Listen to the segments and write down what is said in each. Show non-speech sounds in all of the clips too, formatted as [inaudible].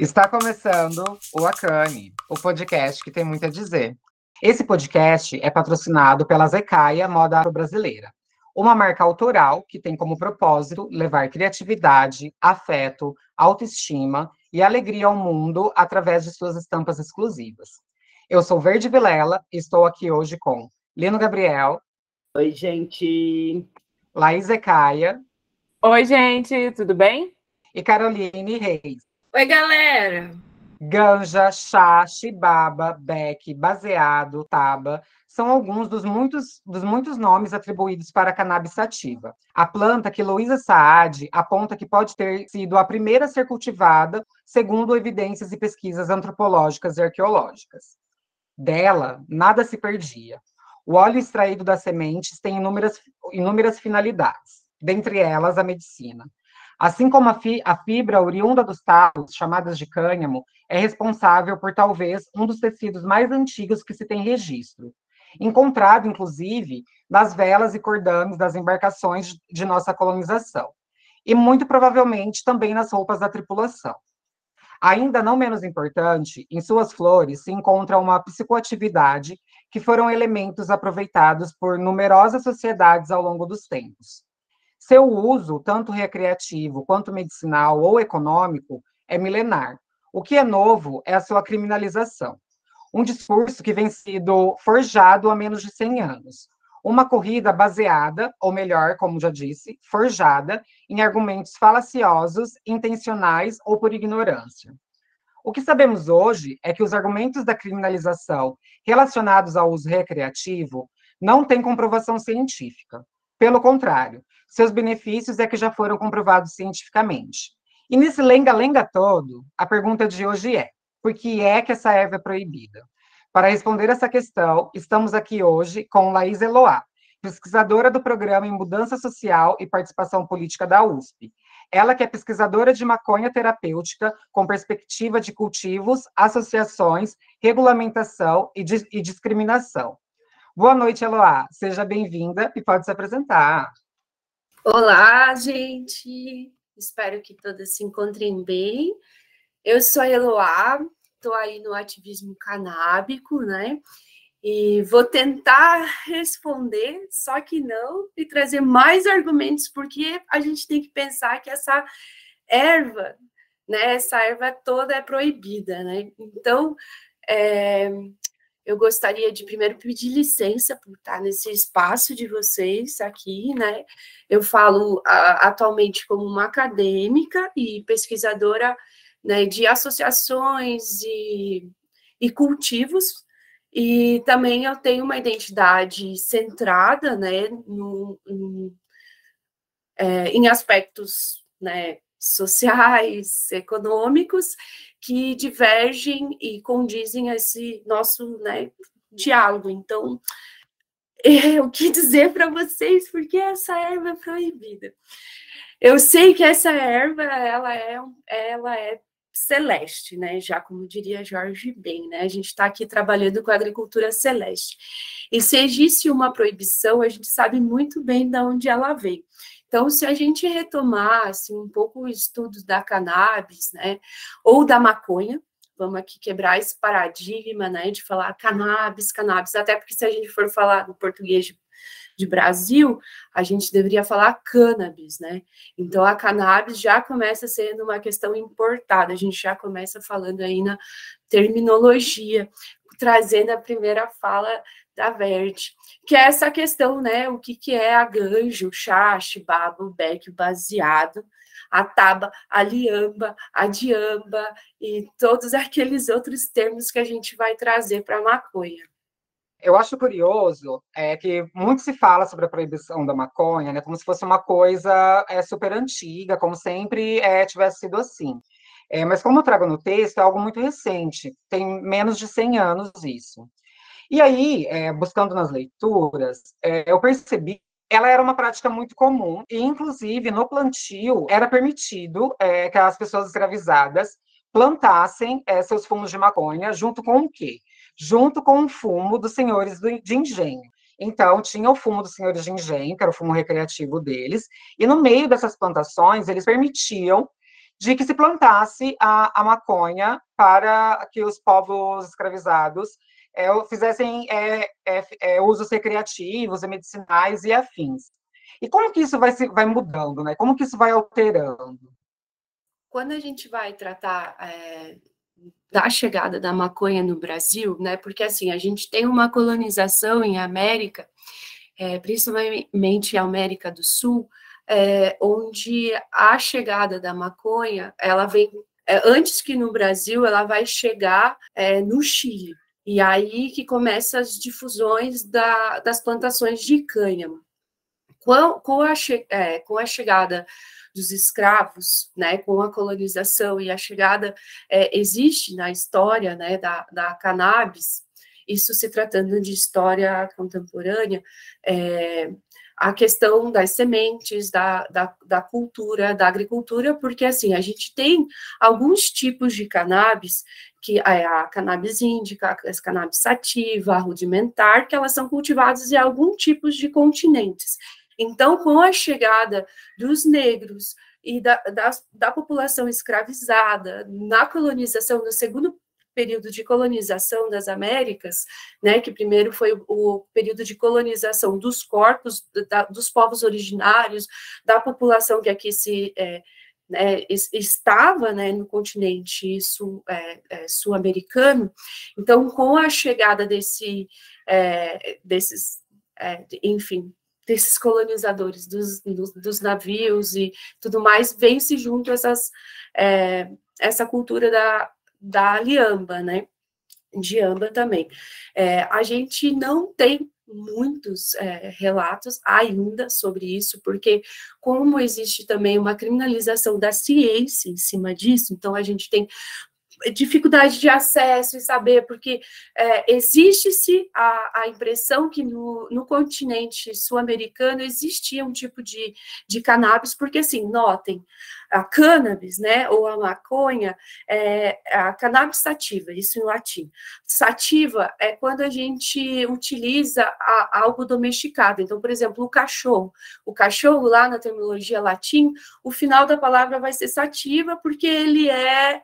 Está começando o Acane, o podcast que tem muito a dizer. Esse podcast é patrocinado pela Zecaia Moda Afro-Brasileira, uma marca autoral que tem como propósito levar criatividade, afeto, autoestima e alegria ao mundo através de suas estampas exclusivas. Eu sou Verde Vilela e estou aqui hoje com Lino Gabriel. Oi, gente. Laís Zecaia. Oi, gente, tudo bem? E Caroline Reis. Oi, galera! Ganja, chá, chibaba, beck, baseado, taba, são alguns dos muitos, dos muitos nomes atribuídos para a cannabis sativa. A planta que Luísa Saad aponta que pode ter sido a primeira a ser cultivada, segundo evidências e pesquisas antropológicas e arqueológicas. Dela, nada se perdia. O óleo extraído das sementes tem inúmeras, inúmeras finalidades, dentre elas a medicina. Assim como a, fi, a fibra oriunda dos talos, chamadas de cânhamo, é responsável por talvez um dos tecidos mais antigos que se tem registro, encontrado, inclusive, nas velas e cordames das embarcações de nossa colonização, e muito provavelmente também nas roupas da tripulação. Ainda não menos importante, em suas flores se encontra uma psicoatividade que foram elementos aproveitados por numerosas sociedades ao longo dos tempos. Seu uso, tanto recreativo quanto medicinal ou econômico, é milenar. O que é novo é a sua criminalização. Um discurso que vem sido forjado há menos de 100 anos. Uma corrida baseada, ou melhor, como já disse, forjada em argumentos falaciosos, intencionais ou por ignorância. O que sabemos hoje é que os argumentos da criminalização relacionados ao uso recreativo não têm comprovação científica. Pelo contrário, seus benefícios é que já foram comprovados cientificamente. E nesse lenga-lenga todo, a pergunta de hoje é: por que é que essa erva é proibida? Para responder essa questão, estamos aqui hoje com Laís Eloá, pesquisadora do programa em Mudança Social e Participação Política da USP. Ela que é pesquisadora de maconha terapêutica com perspectiva de cultivos, associações, regulamentação e, e discriminação. Boa noite, Eloá. Seja bem-vinda e pode se apresentar. Olá, gente. Espero que todas se encontrem bem. Eu sou a Eloá, estou aí no ativismo canábico, né? E vou tentar responder, só que não, e trazer mais argumentos, porque a gente tem que pensar que essa erva, né? Essa erva toda é proibida, né? Então, é, eu gostaria de primeiro pedir licença por estar nesse espaço de vocês aqui, né? Eu falo atualmente como uma acadêmica e pesquisadora né, de associações e, e cultivos, e também eu tenho uma identidade centrada né, no, no é, em aspectos né, sociais, econômicos, que divergem e condizem a esse nosso né, diálogo. Então, [laughs] o que dizer para vocês porque essa erva é proibida? Eu sei que essa erva ela é, ela é celeste, né? Já como diria Jorge Ben, né? A gente está aqui trabalhando com a agricultura celeste. E se existe uma proibição, a gente sabe muito bem de onde ela veio. Então, se a gente retomasse um pouco o estudo da cannabis, né, ou da maconha, vamos aqui quebrar esse paradigma, né, de falar cannabis, cannabis, até porque se a gente for falar no português de, de Brasil, a gente deveria falar cannabis, né? Então a cannabis já começa sendo uma questão importada, a gente já começa falando aí na terminologia, trazendo a primeira fala da Verde, que é essa questão, né? O que, que é a ganjo, chá, chibaba, beck, baseado, a taba, a liamba, a diamba e todos aqueles outros termos que a gente vai trazer para a maconha. Eu acho curioso é, que muito se fala sobre a proibição da maconha, né, como se fosse uma coisa é, super antiga, como sempre é, tivesse sido assim. É, mas como eu trago no texto, é algo muito recente, tem menos de 100 anos isso. E aí, é, buscando nas leituras, é, eu percebi ela era uma prática muito comum, e inclusive no plantio era permitido é, que as pessoas escravizadas plantassem é, seus fumos de maconha junto com o quê? Junto com o fumo dos senhores do, de engenho. Então, tinha o fumo dos senhores de engenho, que era o fumo recreativo deles, e no meio dessas plantações, eles permitiam de que se plantasse a, a maconha para que os povos escravizados é, fizessem é, é, é, usos recreativos e medicinais e afins. E como que isso vai, se, vai mudando, né? Como que isso vai alterando? Quando a gente vai tratar é, da chegada da maconha no Brasil, né? Porque assim a gente tem uma colonização em América, é, principalmente a América do Sul, onde a chegada da maconha ela vem antes que no Brasil ela vai chegar no Chile e aí que começam as difusões da, das plantações de cânhamo. Com, com, a, é, com a chegada dos escravos, né, com a colonização e a chegada, é, existe na história né, da, da cannabis, isso se tratando de história contemporânea, é, a questão das sementes, da, da, da, cultura, da agricultura, porque assim, a gente tem alguns tipos de cannabis, que é a cannabis índica, a cannabis sativa, a rudimentar, que elas são cultivadas em alguns tipos de continentes. Então, com a chegada dos negros e da, da, da população escravizada na colonização, no segundo período de colonização das Américas, né, que primeiro foi o, período de colonização dos corpos da, dos povos originários, da população que aqui se é, né, estava né, no continente sul, é, é, sul-americano. Então, com a chegada desse, é, desses, é, enfim, desses colonizadores, dos, dos, dos, navios e tudo mais, vem-se junto essas, é, essa cultura da, da liamba, né? De amba também. É, a gente não tem muitos é, relatos ainda sobre isso, porque como existe também uma criminalização da ciência em cima disso, então a gente tem dificuldade de acesso e saber, porque é, existe-se a, a, impressão que no, no continente sul-americano existia um tipo de, de cannabis, porque assim, notem, a cannabis, né, ou a maconha, é a cannabis sativa, isso em latim. Sativa é quando a gente utiliza a, algo domesticado. Então, por exemplo, o cachorro. O cachorro, lá na terminologia latim, o final da palavra vai ser sativa, porque ele é é,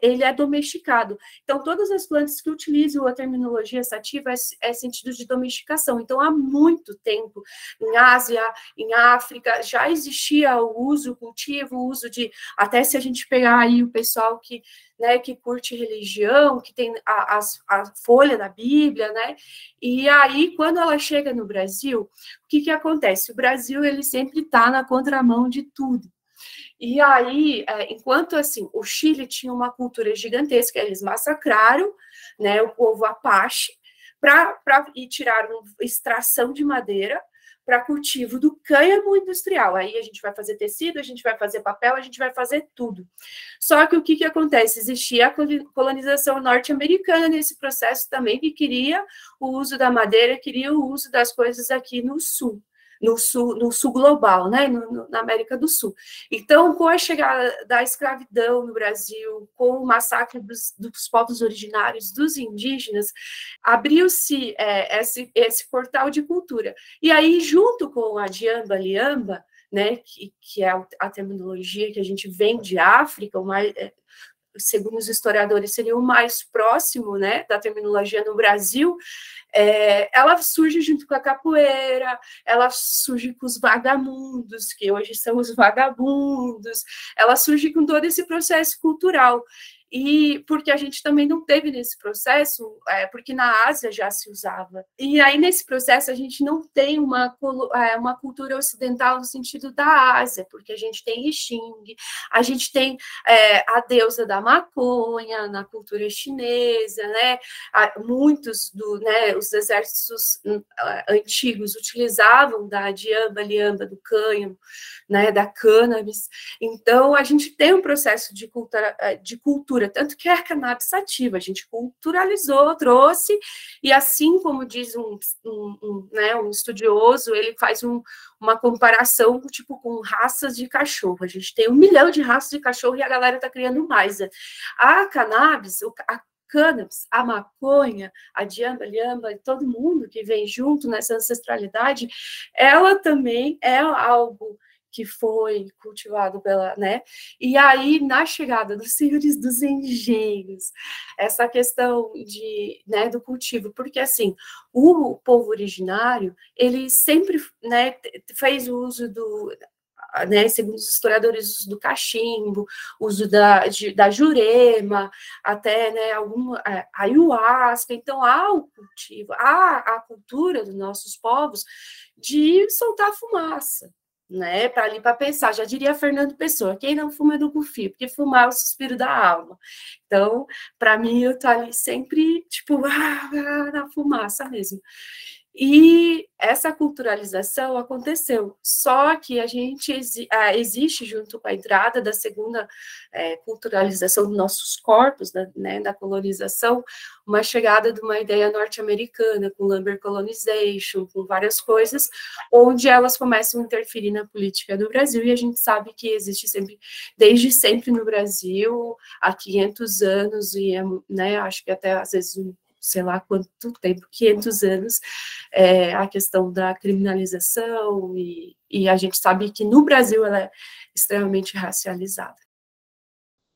ele é domesticado. Então, todas as plantas que utilizam a terminologia sativa é, é, sentido de domesticação. Então, há muito tempo, em Ásia, em África, já existia o uso, o cultivo, o uso de, até se a gente pegar aí o pessoal que, né, que curte religião, que tem a, a, a folha da Bíblia, né, e aí, quando ela chega no Brasil, o que que acontece? O Brasil, ele sempre está na contramão de tudo. E aí, é, enquanto assim, o Chile tinha uma cultura gigantesca, eles massacraram né, o povo Apache para e tiraram extração de madeira para cultivo do cânhamo industrial. Aí a gente vai fazer tecido, a gente vai fazer papel, a gente vai fazer tudo. Só que o que, que acontece? Existia a colonização norte-americana nesse processo também, que queria o uso da madeira, queria o uso das coisas aqui no sul no sul, no sul global, né, no, na América do Sul. Então, com a chegada da escravidão no Brasil, com o massacre dos, dos povos originários, dos indígenas, abriu-se é, esse, esse portal de cultura. E aí, junto com a Diamba Liamba, né, que, que é a terminologia que a gente vem de África, segundo os historiadores, seria o mais próximo né, da terminologia no Brasil, é, ela surge junto com a capoeira, ela surge com os vagabundos, que hoje são os vagabundos, ela surge com todo esse processo cultural e porque a gente também não teve nesse processo, é, porque na Ásia já se usava. E aí, nesse processo, a gente não tem uma, é, uma cultura ocidental no sentido da Ásia, porque a gente tem Xing, a gente tem é, a deusa da maconha na cultura chinesa, né? Muitos do, né, os exércitos hum, antigos utilizavam da diamba, liamba, do cânhamo, né, da cannabis. Então, a gente tem um processo de cultura, é, de cultura cultura, tanto que é a cannabis sativa, a gente culturalizou, trouxe, e assim como diz um, um, um, né, um estudioso, ele faz um, uma comparação tipo com raças de cachorro. A gente tem um milhão de raças de cachorro e a galera está criando mais. A cannabis, a cannabis, a maconha, a diamba, liamba, todo mundo que vem junto nessa ancestralidade, ela também é algo que foi cultivado pela, né? E aí, na chegada dos senhores dos engenhos, essa questão de, né, do cultivo, porque assim, o povo originário, ele sempre, né, fez uso do né, segundo os historiadores, uso do cachimbo, uso da, de, da jurema, até né, algum, é, ayahuasca. Então, há o cultivo, há a cultura dos nossos povos de soltar fumaça, né, para ali para pensar, já diria Fernando Pessoa, quem não fuma é do confio, porque fumar é o suspiro da alma. Então, para mim, eu tô ali sempre, tipo, ah, [laughs] na fumaça mesmo. E essa culturalização aconteceu, só que a gente ah, existe junto com a entrada da segunda é, culturalização dos nossos corpos, da, né, da colonização, uma chegada de uma ideia norte-americana, com lumber colonization, com várias coisas, onde elas começam a interferir na política do Brasil, e a gente sabe que existe sempre, desde sempre no Brasil, há 500 anos, e é, né, acho que até às vezes sei lá quanto tempo, 500 anos, é, a questão da criminalização, e, e a gente sabe que no Brasil ela é extremamente racializada.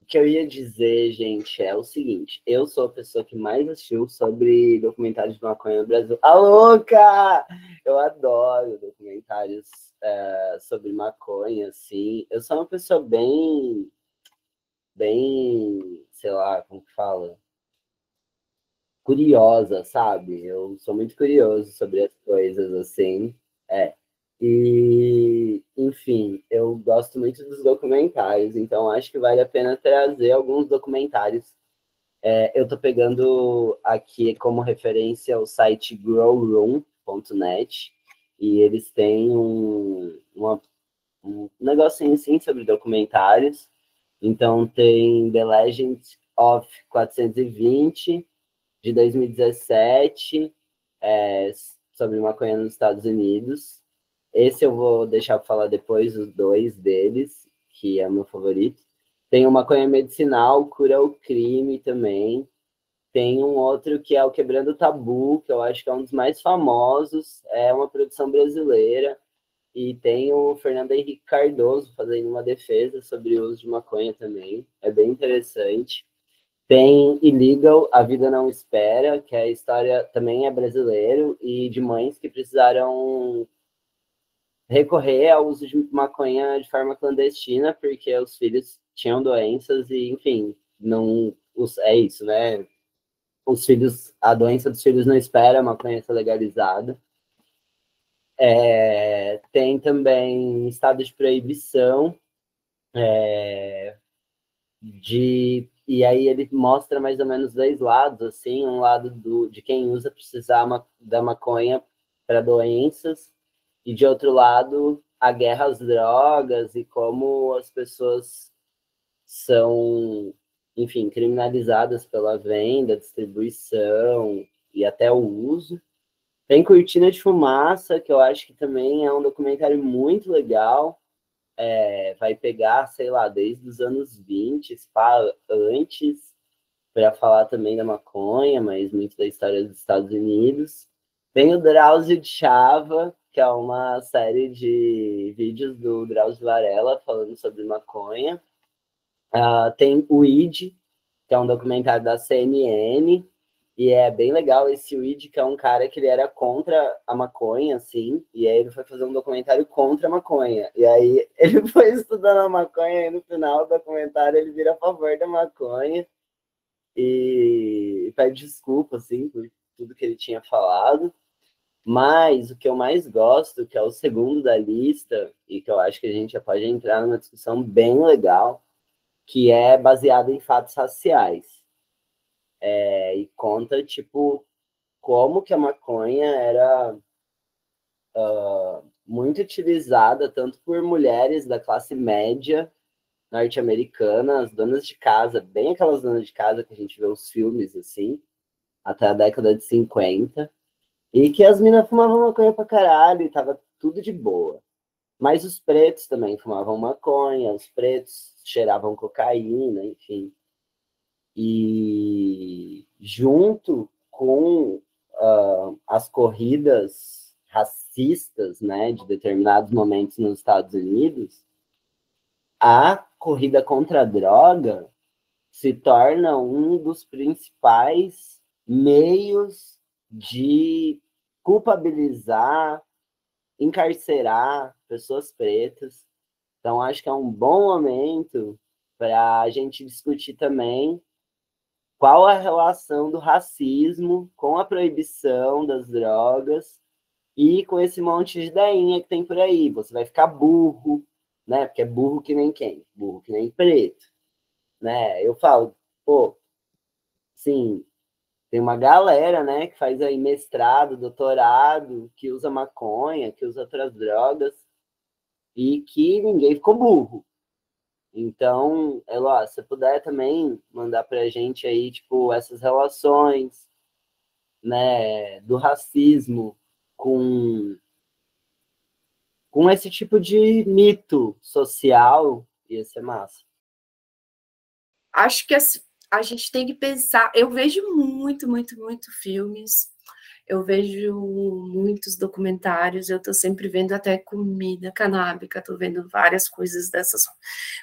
O que eu ia dizer, gente, é o seguinte: eu sou a pessoa que mais assistiu sobre documentários de maconha no Brasil. A louca! Eu adoro documentários é, sobre maconha, assim. Eu sou uma pessoa bem. bem. sei lá, como que fala? Curiosa, sabe? Eu sou muito curioso sobre as coisas, assim. É. E, enfim, eu gosto muito dos documentários, então acho que vale a pena trazer alguns documentários. É, eu tô pegando aqui como referência o site growroom.net e eles têm um, uma, um negocinho assim sobre documentários. Então tem The Legend of 420, de 2017 é, sobre maconha nos Estados Unidos. Esse eu vou deixar para falar depois, os dois deles, que é meu favorito. Tem o maconha medicinal, cura o crime também. Tem um outro que é o Quebrando o Tabu, que eu acho que é um dos mais famosos, é uma produção brasileira. E tem o Fernando Henrique Cardoso fazendo uma defesa sobre o uso de maconha também. É bem interessante. Tem Illegal, A Vida Não Espera, que é a história também é brasileiro e de mães que precisaram recorrer ao uso de maconha de forma clandestina porque os filhos tinham doenças e, enfim, não os, é isso, né? Os filhos, a doença dos filhos não espera a maconha ser legalizada. É, tem também estado de proibição é, de e aí ele mostra mais ou menos dois lados, assim, um lado do, de quem usa precisar da maconha para doenças, e de outro lado a guerra às drogas e como as pessoas são, enfim, criminalizadas pela venda, distribuição e até o uso. Tem Cortina de Fumaça, que eu acho que também é um documentário muito legal, é, vai pegar, sei lá, desde os anos 20, para antes, para falar também da maconha, mas muito da história dos Estados Unidos. Tem o Drauzio de Chava, que é uma série de vídeos do Drauzio Varela falando sobre maconha. Uh, tem o ID, que é um documentário da CNN, e é bem legal esse Weed, que é um cara que ele era contra a maconha, assim, e aí ele foi fazer um documentário contra a maconha. E aí [laughs] ele foi estudando a maconha e no final do documentário ele vira a favor da maconha e pede desculpa, assim, por tudo que ele tinha falado. Mas o que eu mais gosto, que é o segundo da lista, e que eu acho que a gente já pode entrar numa discussão bem legal, que é baseado em fatos raciais é, e conta, tipo, como que a maconha era uh, muito utilizada tanto por mulheres da classe média norte-americana, as donas de casa, bem aquelas donas de casa que a gente vê os filmes, assim, até a década de 50, e que as minas fumavam maconha pra caralho e tava tudo de boa. Mas os pretos também fumavam maconha, os pretos cheiravam cocaína, enfim. E junto com uh, as corridas racistas, né, de determinados momentos nos Estados Unidos, a corrida contra a droga se torna um dos principais meios de culpabilizar, encarcerar pessoas pretas. Então, acho que é um bom momento para a gente discutir também qual a relação do racismo com a proibição das drogas e com esse monte de ideinha que tem por aí. Você vai ficar burro, né? Porque é burro que nem quem? Burro que nem preto, né? Eu falo, pô, sim, tem uma galera, né, que faz aí mestrado, doutorado, que usa maconha, que usa outras drogas e que ninguém ficou burro. Então, Eloá, se puder também mandar para a gente aí, tipo, essas relações, né, do racismo com, com esse tipo de mito social, ia ser massa. Acho que a gente tem que pensar. Eu vejo muito, muito, muito filmes. Eu vejo muitos documentários. Eu estou sempre vendo até comida canábica. Estou vendo várias coisas dessas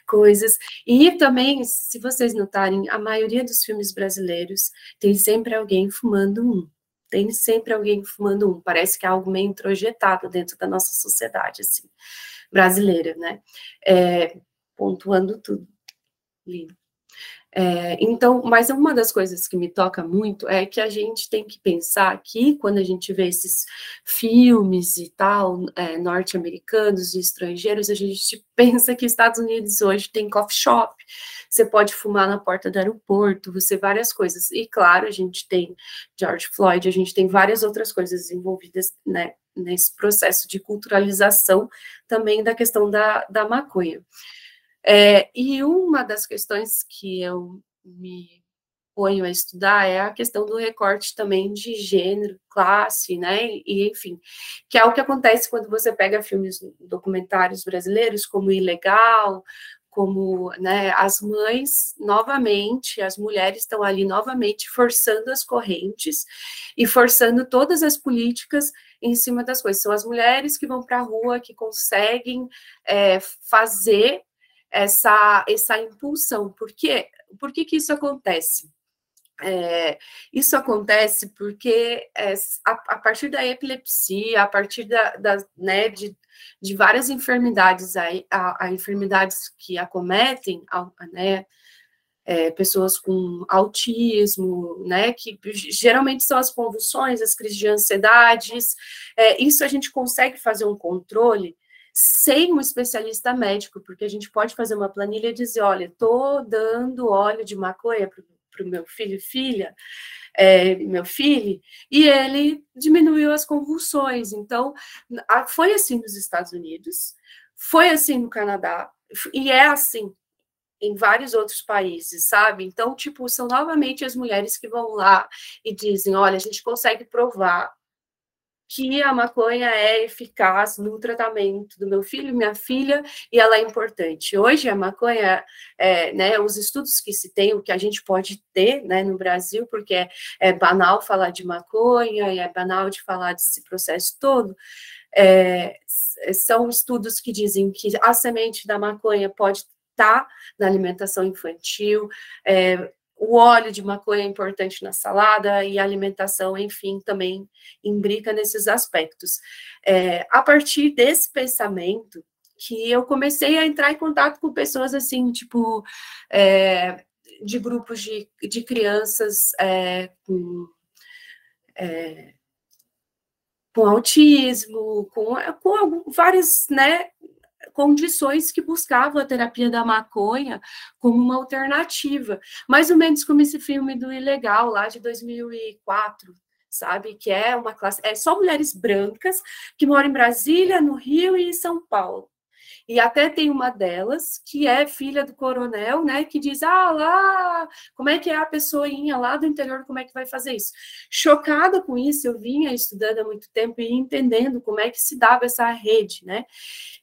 coisas. E também, se vocês notarem, a maioria dos filmes brasileiros tem sempre alguém fumando um tem sempre alguém fumando um. Parece que é algo meio introjetado dentro da nossa sociedade, assim, brasileira, né? É, pontuando tudo. Lindo. É, então, mas uma das coisas que me toca muito é que a gente tem que pensar que quando a gente vê esses filmes e tal, é, norte-americanos e estrangeiros, a gente [laughs] pensa que Estados Unidos hoje tem coffee shop, você pode fumar na porta do aeroporto, você várias coisas. E claro, a gente tem George Floyd, a gente tem várias outras coisas envolvidas né, nesse processo de culturalização também da questão da, da maconha. É, e uma das questões que eu me ponho a estudar é a questão do recorte também de gênero, classe, né? E enfim, que é o que acontece quando você pega filmes documentários brasileiros como Ilegal, como né, as mães, novamente, as mulheres estão ali novamente forçando as correntes e forçando todas as políticas em cima das coisas. São as mulheres que vão para a rua, que conseguem é, fazer essa, essa impulsão. Por quê? Por que, que isso acontece? É, isso acontece porque é, a, a, partir da epilepsia, a partir da, da né, de, de várias enfermidades, a, a, a enfermidades que acometem, né, é, pessoas com autismo, né, que geralmente são as convulsões, as crises de ansiedades, é, isso a gente consegue fazer um controle sem um especialista médico, porque a gente pode fazer uma planilha e dizer, olha, estou dando óleo de maconha para o meu filho e filha, é, meu filho, e ele diminuiu as convulsões. Então, foi assim nos Estados Unidos, foi assim no Canadá, e é assim em vários outros países, sabe? Então, tipo, são novamente as mulheres que vão lá e dizem: olha, a gente consegue provar que a maconha é eficaz no tratamento do meu filho minha filha e ela é importante. Hoje a maconha, é, né, os estudos que se tem, o que a gente pode ter, né, no Brasil, porque é, é banal falar de maconha e é banal de falar desse processo todo, é, são estudos que dizem que a semente da maconha pode estar na alimentação infantil, é, o óleo de maconha é importante na salada e a alimentação, enfim, também imbrica nesses aspectos. É, a partir desse pensamento que eu comecei a entrar em contato com pessoas assim, tipo, é, de grupos de, de crianças é, com, é, com autismo, com, com várias, né, condições que buscavam a terapia da maconha como uma alternativa, mais ou menos como esse filme do Ilegal, lá de 2004, sabe? Que é uma classe, é só mulheres brancas que moram em Brasília, no Rio e em São Paulo. E até tem uma delas, que é filha do coronel, né, que diz: ah, lá, como é que é a pessoinha lá do interior, como é que vai fazer isso? Chocada com isso, eu vinha estudando há muito tempo e entendendo como é que se dava essa rede, né?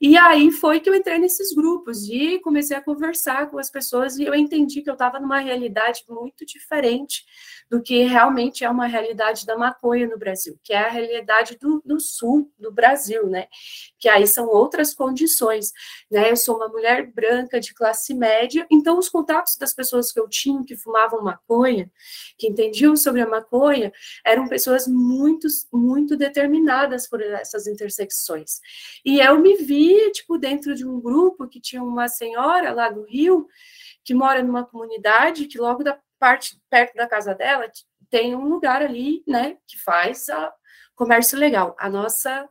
E aí foi que eu entrei nesses grupos e comecei a conversar com as pessoas e eu entendi que eu estava numa realidade muito diferente do que realmente é uma realidade da maconha no Brasil, que é a realidade do, do sul do Brasil, né? Que aí são outras condições, né? Eu sou uma mulher branca de classe média, então os contatos das pessoas que eu tinha que fumavam maconha, que entendiam sobre a maconha, eram pessoas muito, muito determinadas por essas intersecções. E eu me vi, tipo, dentro de um grupo que tinha uma senhora lá do Rio, que mora numa comunidade que logo da parte perto da casa dela tem um lugar ali, né, que faz a comércio legal. A nossa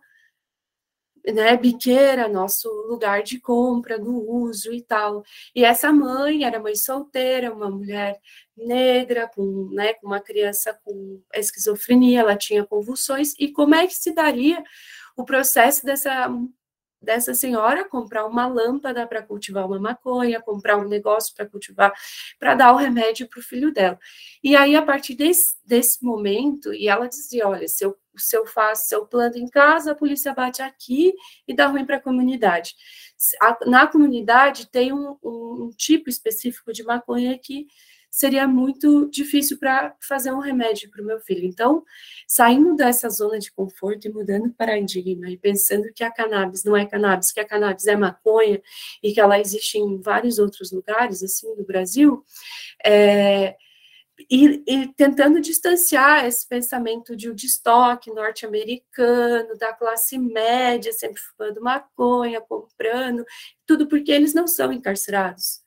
né, biqueira, nosso lugar de compra, do uso e tal. E essa mãe era mãe solteira, uma mulher negra, com, né, com uma criança com esquizofrenia, ela tinha convulsões, e como é que se daria o processo dessa dessa senhora comprar uma lâmpada para cultivar uma maconha, comprar um negócio para cultivar, para dar o remédio para o filho dela. E aí, a partir desse, desse momento, e ela dizia: olha, se eu, se eu faço, se eu planto em casa, a polícia bate aqui e dá ruim para a comunidade. Na comunidade tem um, um, um tipo específico de maconha que seria muito difícil para fazer um remédio para o meu filho. Então, saindo dessa zona de conforto e mudando o paradigma e pensando que a cannabis não é cannabis, que a cannabis é maconha e que ela existe em vários outros lugares, assim, no Brasil, é, e, e, tentando distanciar esse pensamento de um destoque norte-americano, da classe média, sempre fumando maconha, comprando, tudo porque eles não são encarcerados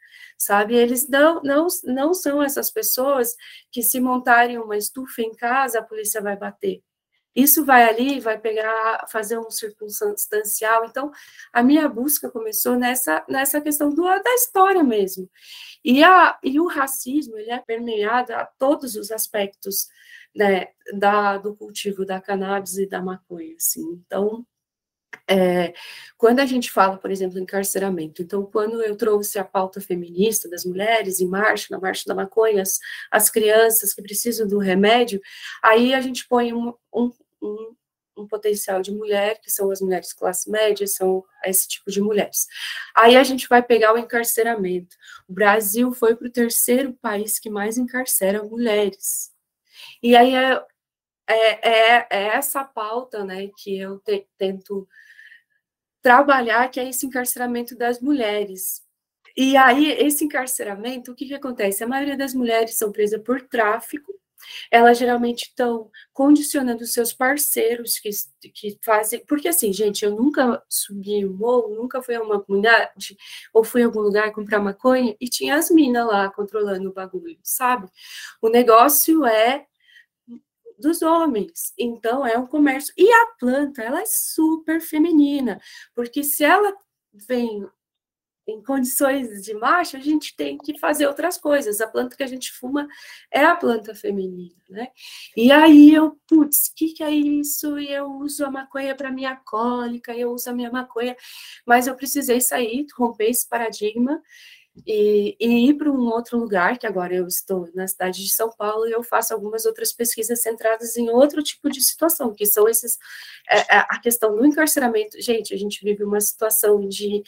sabe? Eles não, não, não são essas pessoas que se montarem uma estufa em casa, a polícia vai bater. Isso vai ali, vai pegar, fazer um circunstancial. Então, a minha busca começou nessa, nessa questão do, da história mesmo. E, a, e o racismo, ele é permeado a todos os aspectos né, da, do cultivo da cannabis e da maconha, assim. Então, é, quando a gente fala, por exemplo, encarceramento, então, quando eu trouxe a pauta feminista das mulheres em marcha, na marcha da maconha, as, as crianças que precisam do remédio, aí a gente põe um, um, um, um potencial de mulher, que são as mulheres classe média, são esse tipo de mulheres. Aí a gente vai pegar o encarceramento. O Brasil foi para o terceiro país que mais encarcera mulheres. E aí é, é, é, essa pauta né, que eu te, tento trabalhar, que é esse encarceramento das mulheres. E aí, esse encarceramento, o que, que acontece? A maioria das mulheres são presas por tráfico, elas geralmente estão condicionando seus parceiros que, que fazem. Porque, assim, gente, eu nunca subi um morro, nunca fui a uma comunidade, ou fui a algum lugar comprar maconha e tinha as minas lá controlando o bagulho, sabe? O negócio é dos homens. Então, é um comércio. E a planta, ela é super feminina, porque se ela vem em condições de macho, a gente tem que fazer outras coisas. A planta que a gente fuma é a planta feminina, né? E aí eu, putz, o que, que é isso? E eu uso a maconha para minha cólica, eu uso a minha maconha, mas eu precisei sair, romper esse paradigma e, e ir para um outro lugar, que agora eu estou na cidade de São Paulo e eu faço algumas outras pesquisas centradas em outro tipo de situação, que são esses, é, é, a questão do encarceramento. Gente, a gente vive uma situação de,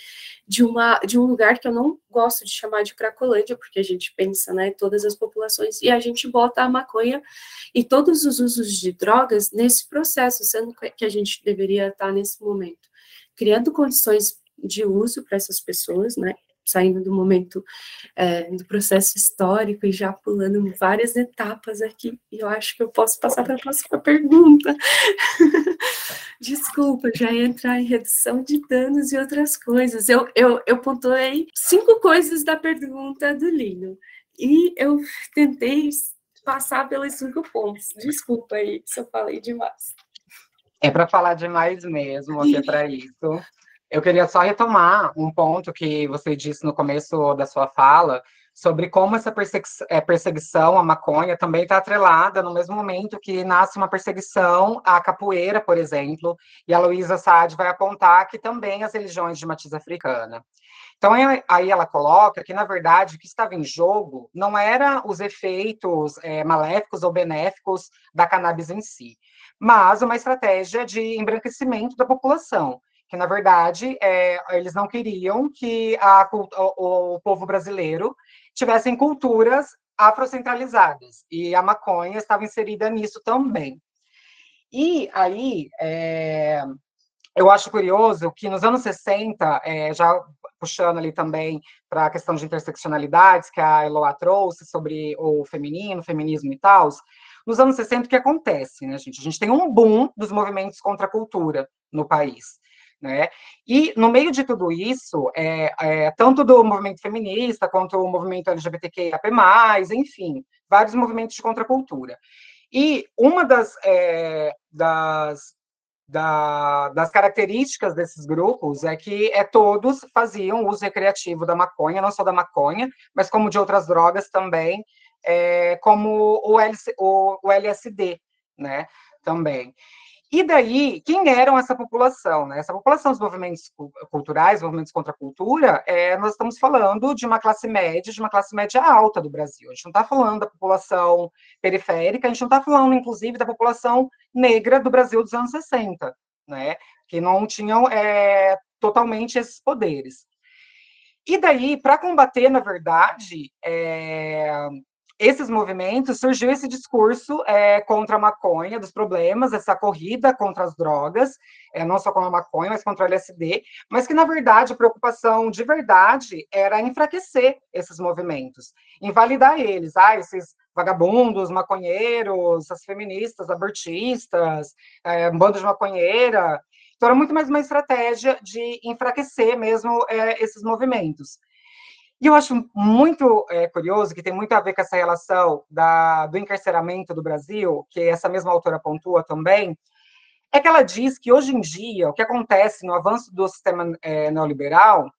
de, uma, de um lugar que eu não gosto de chamar de Cracolândia, porque a gente pensa, né, todas as populações, e a gente bota a maconha e todos os usos de drogas nesse processo, sendo que a gente deveria estar nesse momento, criando condições de uso para essas pessoas, né, saindo do momento é, do processo histórico e já pulando várias etapas aqui, e eu acho que eu posso passar para a próxima pergunta. [laughs] Desculpa, já ia entrar em redução de danos e outras coisas. Eu, eu, eu pontuei cinco coisas da pergunta do Lino, e eu tentei passar pelos cinco pontos. Desculpa aí se eu falei demais. É para falar demais mesmo, é para isso. Eu queria só retomar um ponto que você disse no começo da sua fala sobre como essa é, perseguição à maconha também está atrelada no mesmo momento que nasce uma perseguição à capoeira, por exemplo, e a Luísa Saad vai apontar que também as religiões de matriz africana. Então, aí ela coloca que, na verdade, o que estava em jogo não era os efeitos é, maléficos ou benéficos da cannabis em si, mas uma estratégia de embranquecimento da população, que, na verdade, é, eles não queriam que a, o, o povo brasileiro tivessem culturas afrocentralizadas, e a maconha estava inserida nisso também. E aí, é, eu acho curioso que nos anos 60, é, já puxando ali também para a questão de interseccionalidades, que a Eloá trouxe sobre o feminino, feminismo e tal, nos anos 60, o que acontece, né, gente? A gente tem um boom dos movimentos contra a cultura no país. Né? E no meio de tudo isso, é, é, tanto do movimento feminista quanto o movimento LGBTQIA+, enfim, vários movimentos de contracultura. E uma das, é, das, da, das características desses grupos é que é, todos faziam uso recreativo da maconha, não só da maconha, mas como de outras drogas também, é, como o, LC, o, o LSD, né, também. E daí, quem eram essa população? Né? Essa população dos movimentos culturais, movimentos contra a cultura, é, nós estamos falando de uma classe média, de uma classe média alta do Brasil. A gente não está falando da população periférica, a gente não está falando, inclusive, da população negra do Brasil dos anos 60, né? que não tinham é, totalmente esses poderes. E daí, para combater, na verdade, é, esses movimentos, surgiu esse discurso é, contra a maconha, dos problemas, essa corrida contra as drogas, é, não só contra a maconha, mas contra o LSD, mas que, na verdade, a preocupação de verdade era enfraquecer esses movimentos, invalidar eles, ah, esses vagabundos, maconheiros, as feministas, abortistas, é, um bando de maconheira, então era muito mais uma estratégia de enfraquecer mesmo é, esses movimentos. E eu acho muito é, curioso, que tem muito a ver com essa relação da, do encarceramento do Brasil, que essa mesma autora pontua também, é que ela diz que hoje em dia, o que acontece no avanço do sistema é, neoliberal,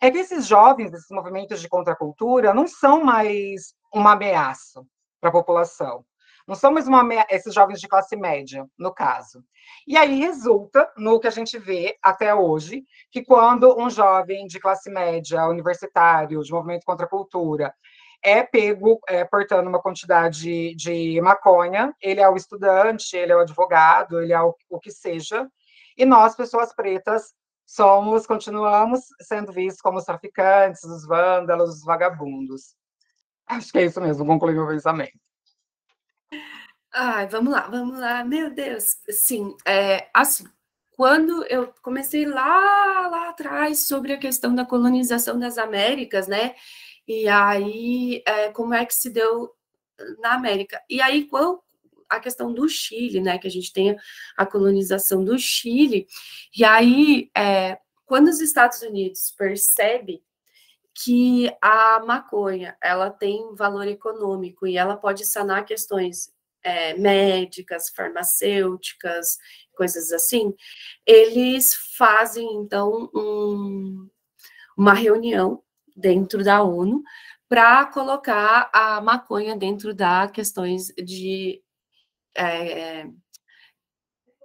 é que esses jovens, esses movimentos de contracultura, não são mais uma ameaça para a população. Não são mais uma, esses jovens de classe média, no caso. E aí resulta no que a gente vê até hoje, que quando um jovem de classe média, universitário, de movimento contra a cultura, é pego é, portando uma quantidade de maconha, ele é o estudante, ele é o advogado, ele é o, o que seja, e nós, pessoas pretas, somos, continuamos sendo vistos como os traficantes, os vândalos, os vagabundos. Acho que é isso mesmo, concluí meu pensamento. Ai, vamos lá, vamos lá. Meu Deus, sim, é, assim, quando eu comecei lá, lá atrás sobre a questão da colonização das Américas, né? E aí, é, como é que se deu na América? E aí, qual a questão do Chile, né? Que a gente tem a colonização do Chile. E aí, é, quando os Estados Unidos percebem que a maconha ela tem valor econômico e ela pode sanar questões é, médicas, farmacêuticas, coisas assim, eles fazem então um, uma reunião dentro da ONU para colocar a maconha dentro das questões de é,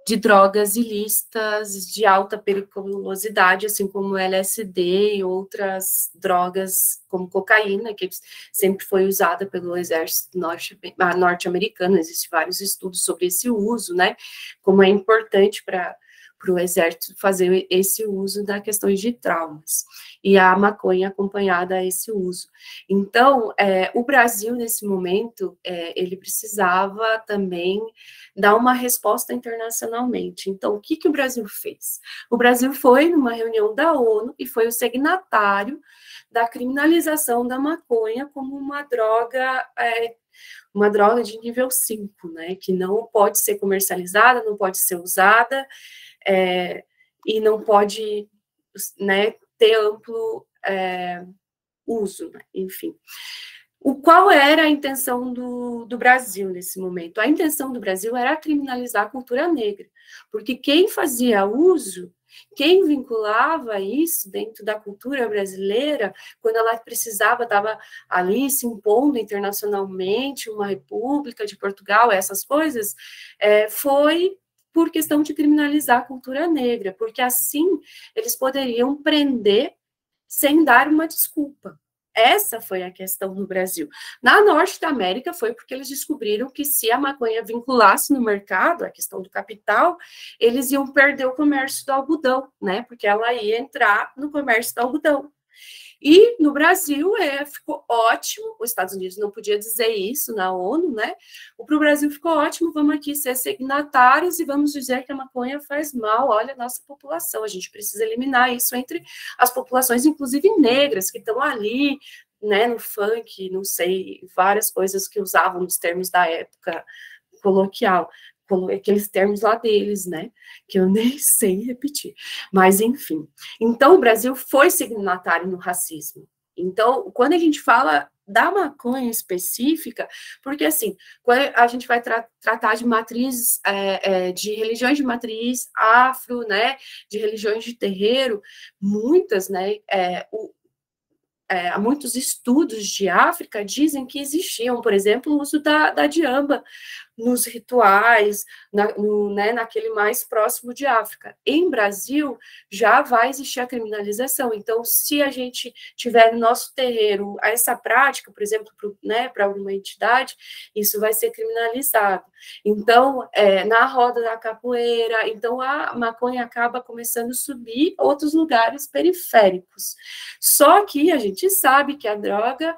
de drogas ilícitas de alta periculosidade, assim como LSD e outras drogas como cocaína, que sempre foi usada pelo exército ah, norte-americano. Existem vários estudos sobre esse uso, né? Como é importante para para o exército fazer esse uso da questões de traumas e a maconha acompanhada a esse uso. Então, é, o Brasil nesse momento é, ele precisava também dar uma resposta internacionalmente. Então, o que que o Brasil fez? O Brasil foi numa reunião da ONU e foi o signatário da criminalização da maconha como uma droga é, uma droga de nível 5, né, que não pode ser comercializada, não pode ser usada, é, e não pode né, ter amplo é, uso, né? enfim. O qual era a intenção do, do Brasil nesse momento? A intenção do Brasil era criminalizar a cultura negra, porque quem fazia uso Quem vinculava isso dentro da cultura brasileira, quando ela precisava, estava ali se impondo internacionalmente, uma república de Portugal, essas coisas, é, foi por questão de criminalizar a cultura negra, porque assim eles poderiam prender sem dar uma desculpa. Essa foi a questão no Brasil. Na Norte da América foi porque eles descobriram que se a maconha vinculasse no mercado, a questão do capital, eles iam perder o comércio do algodão, né? Porque ela ia entrar no comércio do algodão. E no Brasil é, ficou ótimo, os Estados Unidos não podia dizer isso na ONU, né? Para o Brasil ficou ótimo, vamos aqui ser signatários e vamos dizer que a maconha faz mal, olha a nossa população, a gente precisa eliminar isso entre as populações, inclusive negras, que estão ali, né, no funk, não sei, várias coisas que usavam nos termos da época coloquial aqueles termos lá deles, né? Que eu [laughs] nem sei repetir. Mas, enfim. Então, o Brasil foi signatário no racismo. Então, quando a gente fala da maconha específica, porque assim, quando a gente vai tra tratar de matrizes, é, é, de religiões de matriz afro, né, de religiões de terreiro, muitas, né, é, o, é, muitos estudos de África dizem que existiam, por exemplo, o uso da, da diamba nos rituais, na, no, né, naquele mais próximo de África. Em Brasil, já vai existir a criminalização. Então, se a gente tiver no nosso terreiro essa prática, por exemplo, para né, alguma entidade, isso vai ser criminalizado. Então, é, na roda da capoeira, então a maconha acaba começando a subir outros lugares periféricos. Só que a gente sabe que a droga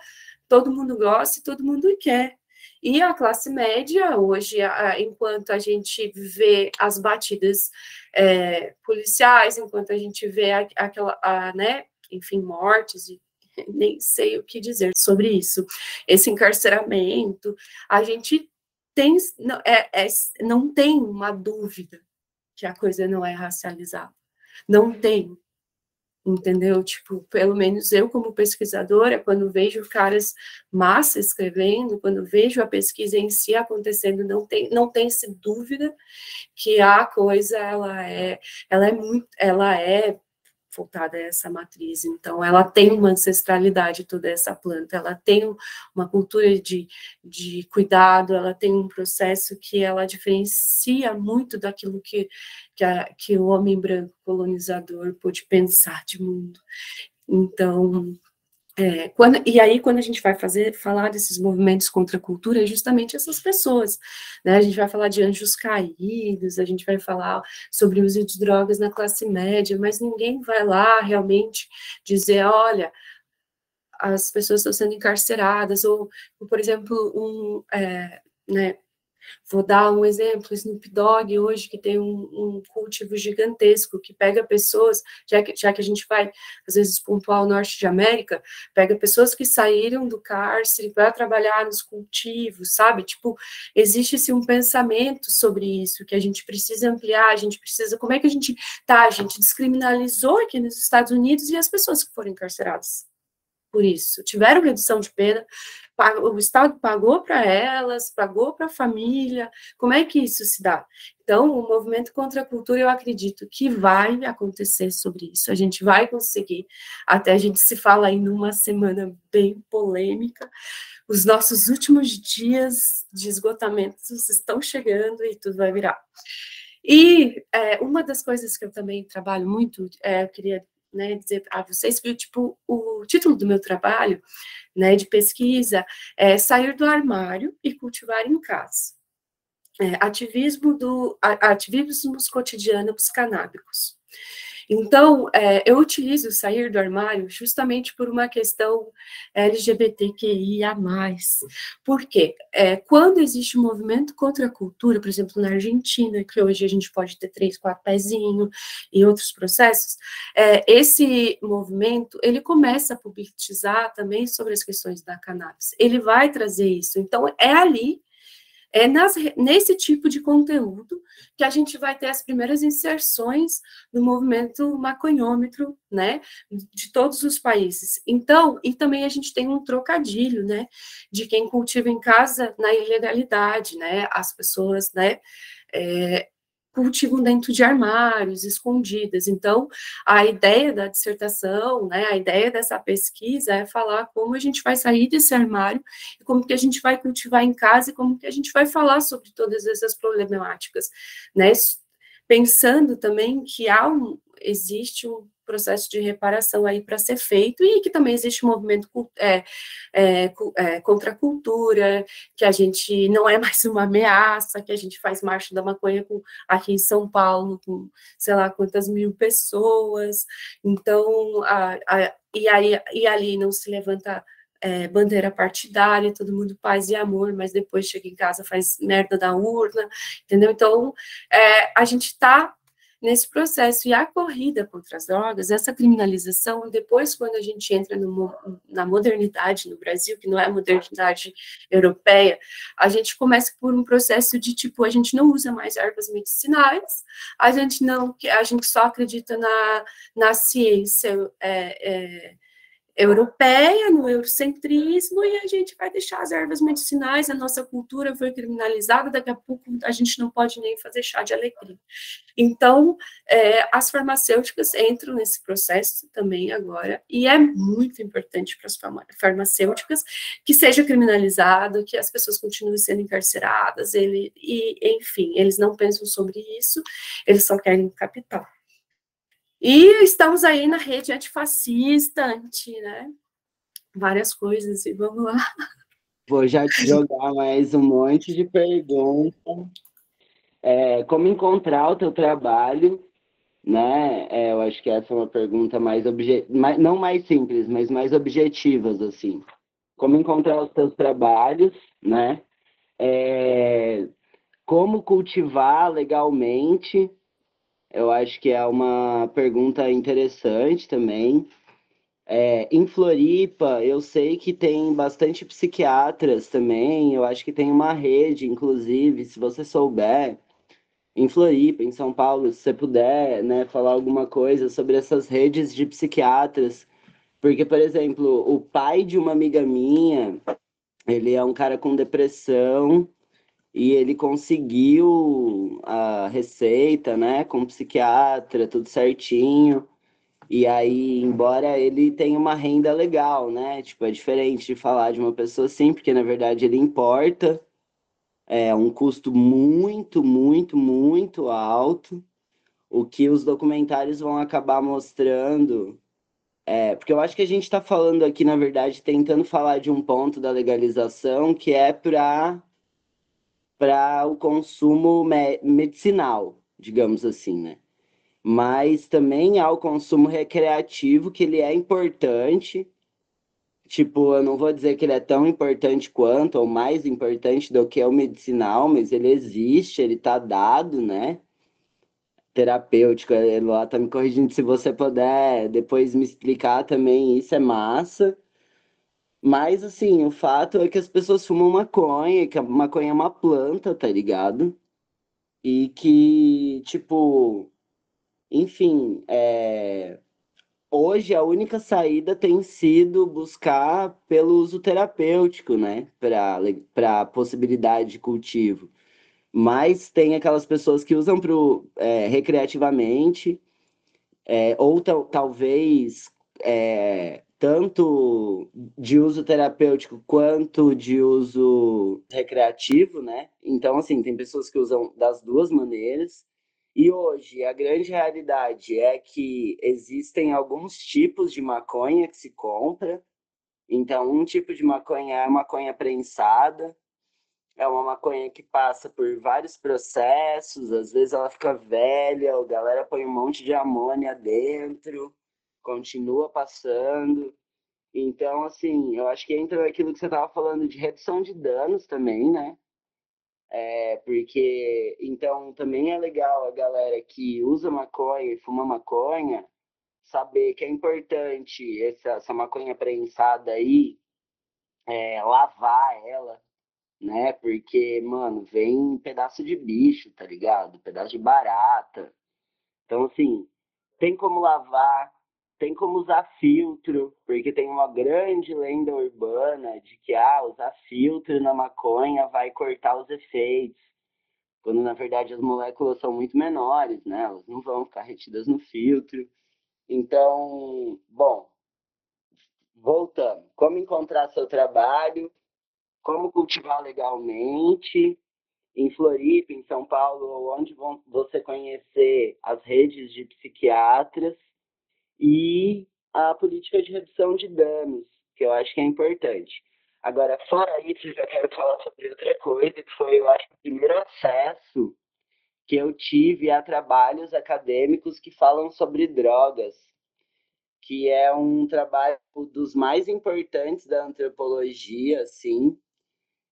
todo mundo gosta e todo mundo quer. E a classe média, hoje, enquanto a gente vê as batidas é, policiais, enquanto a gente vê aquela, a, né, enfim, mortes e [laughs] nem sei o que dizer sobre isso. Esse encarceramento, a gente tem, não, é, é, não tem uma dúvida que a coisa não é racializada. Não tem entendeu? Tipo, pelo menos eu como pesquisadora, quando vejo caras massa escrevendo, quando vejo a pesquisa em si acontecendo, não tem não tem -se dúvida que a coisa ela é ela é muito ela é voltada a essa matriz. Então, ela tem uma ancestralidade, toda essa planta, ela tem uma cultura de, de cuidado, ela tem um processo que ela diferencia muito daquilo que, que, a, que o homem branco colonizador pôde pensar de mundo. Então, é, quando, e aí, quando a gente vai fazer, falar desses movimentos contra a cultura, é justamente essas pessoas, né? A gente vai falar de anjos caídos, a gente vai falar sobre o uso de drogas na classe média, mas ninguém vai lá realmente dizer, olha, as pessoas estão sendo encarceradas, ou, por exemplo, um, é, né, Vou dar um exemplo, Snoop Dogg hoje, que tem um, um, cultivo gigantesco, que pega pessoas, já que, já que a gente vai, às vezes, pontuar o norte de América, pega pessoas que saíram do cárcere para trabalhar nos cultivos, sabe? Tipo, existe-se um pensamento sobre isso, que a gente precisa ampliar, a gente precisa, como é que a gente, tá, a gente descriminalizou aqui nos Estados Unidos e as pessoas que foram encarceradas por isso, tiveram redução de pena, o Estado pagou para elas, pagou para a família, como é que isso se dá? Então, o movimento contra a cultura, eu acredito que vai acontecer sobre isso, a gente vai conseguir, até a gente se fala aí numa semana bem polêmica, os nossos últimos dias de esgotamento estão chegando e tudo vai virar. E é, uma das coisas que eu também trabalho muito, é, eu queria né, dizer a vocês que tipo o título do meu trabalho, né, de pesquisa é sair do armário e cultivar em casa. É, ativismo do ativismos cotidianos canábicos. Então, é, eu utilizo sair do armário justamente por uma questão LGBTQIA+. Por quê? É, quando existe um movimento contra a cultura, por exemplo, na Argentina, que hoje a gente pode ter três, quatro pezinhos e outros processos, é, esse movimento, ele começa a publicizar também sobre as questões da cannabis. Ele vai trazer isso. Então, é ali é nas, nesse tipo de conteúdo que a gente vai ter as primeiras inserções no movimento maconhômetro, né, de todos os países. Então, e também a gente tem um trocadilho, né, de quem cultiva em casa na ilegalidade, né, as pessoas, né, é, cultivam dentro de armários, escondidas. Então, a ideia da dissertação, né, a ideia dessa pesquisa é falar como a gente vai sair desse armário, como que a gente vai cultivar em casa e como que a gente vai falar sobre todas essas problemáticas, né? Pensando também que há um, existe um processo de reparação aí para ser feito e que também existe um movimento é, é, é, contra a cultura, que a gente não é mais uma ameaça, que a gente faz marcha da maconha com, aqui em São Paulo com sei lá quantas mil pessoas, então a, a, e, aí, e ali não se levanta é, bandeira partidária, todo mundo paz e amor, mas depois chega em casa faz merda da urna, entendeu? Então, é, a gente está nesse processo. E a corrida contra as drogas, essa criminalização, depois, quando a gente entra no, na modernidade no Brasil, que não é a modernidade europeia, a gente começa por um processo de tipo, a gente não usa mais ervas medicinais, a gente não, a gente só acredita na, na ciência. É, é, europeia, no eurocentrismo, e a gente vai deixar as ervas medicinais, a nossa cultura foi criminalizada, daqui a pouco a gente não pode nem fazer chá de alecrim. Então, é, as farmacêuticas entram nesse processo também agora, e é muito importante para as farmacêuticas que seja criminalizado, que as pessoas continuem sendo encarceradas, ele, e, enfim, eles não pensam sobre isso, eles só querem capital. E estamos aí na rede antifascista, anti, né? Várias coisas, e vamos lá. Vou já te jogar mais um monte de perguntas. É, como encontrar o teu trabalho, né? É, eu acho que essa é uma pergunta mais objetiva, não mais simples, mas mais objetivas, assim. Como encontrar os teus trabalhos, né? É, como cultivar legalmente, eu acho que é uma pergunta interessante também. É, em Floripa, eu sei que tem bastante psiquiatras também. Eu acho que tem uma rede, inclusive, se você souber, em Floripa, em São Paulo, se você puder, né, falar alguma coisa sobre essas redes de psiquiatras. Porque, por exemplo, o pai de uma amiga minha, ele é um cara com depressão e ele conseguiu a receita, né, com psiquiatra, tudo certinho. E aí, embora ele tenha uma renda legal, né? Tipo, é diferente de falar de uma pessoa assim, porque na verdade ele importa. É um custo muito, muito, muito alto. O que os documentários vão acabar mostrando. É, porque eu acho que a gente está falando aqui, na verdade, tentando falar de um ponto da legalização que é para para o consumo me medicinal, digamos assim, né? Mas também há o consumo recreativo, que ele é importante. Tipo, eu não vou dizer que ele é tão importante quanto, ou mais importante do que o medicinal, mas ele existe, ele está dado, né? Terapêutico, lá tá me corrigindo, se você puder depois me explicar também, isso é massa. Mas, assim, o fato é que as pessoas fumam maconha, que a maconha é uma planta, tá ligado? E que, tipo, enfim, é... hoje a única saída tem sido buscar pelo uso terapêutico, né? Para a possibilidade de cultivo. Mas tem aquelas pessoas que usam pro, é, recreativamente, é, ou talvez é, tanto de uso terapêutico quanto de uso recreativo, né? Então, assim, tem pessoas que usam das duas maneiras. E hoje a grande realidade é que existem alguns tipos de maconha que se compra. Então, um tipo de maconha é a maconha prensada, é uma maconha que passa por vários processos, às vezes ela fica velha, a galera põe um monte de amônia dentro continua passando. Então, assim, eu acho que entra aquilo que você estava falando de redução de danos também, né? É, porque, então, também é legal a galera que usa maconha e fuma maconha saber que é importante essa, essa maconha prensada aí, é, lavar ela, né? Porque, mano, vem pedaço de bicho, tá ligado? Pedaço de barata. Então, assim, tem como lavar, tem como usar filtro, porque tem uma grande lenda urbana de que ah, usar filtro na maconha vai cortar os efeitos. quando na verdade as moléculas são muito menores, né? Elas não vão ficar retidas no filtro. Então, bom, voltando. Como encontrar seu trabalho? Como cultivar legalmente? Em Floripa, em São Paulo, onde vão você conhecer as redes de psiquiatras e a política de redução de danos, que eu acho que é importante. Agora, fora isso, eu já quero falar sobre outra coisa, que foi, eu acho, o primeiro acesso que eu tive a trabalhos acadêmicos que falam sobre drogas, que é um trabalho dos mais importantes da antropologia, assim.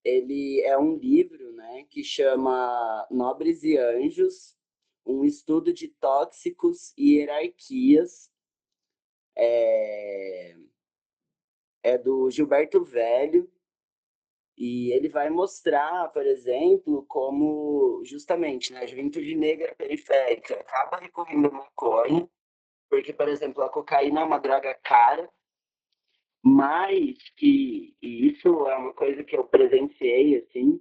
Ele é um livro, né, que chama Nobres e Anjos, um estudo de tóxicos e hierarquias. É, é do Gilberto Velho, e ele vai mostrar, por exemplo, como justamente né, a juventude negra periférica acaba recorrendo à maconha, porque, por exemplo, a cocaína é uma droga cara, mas que e isso é uma coisa que eu presenciei, assim,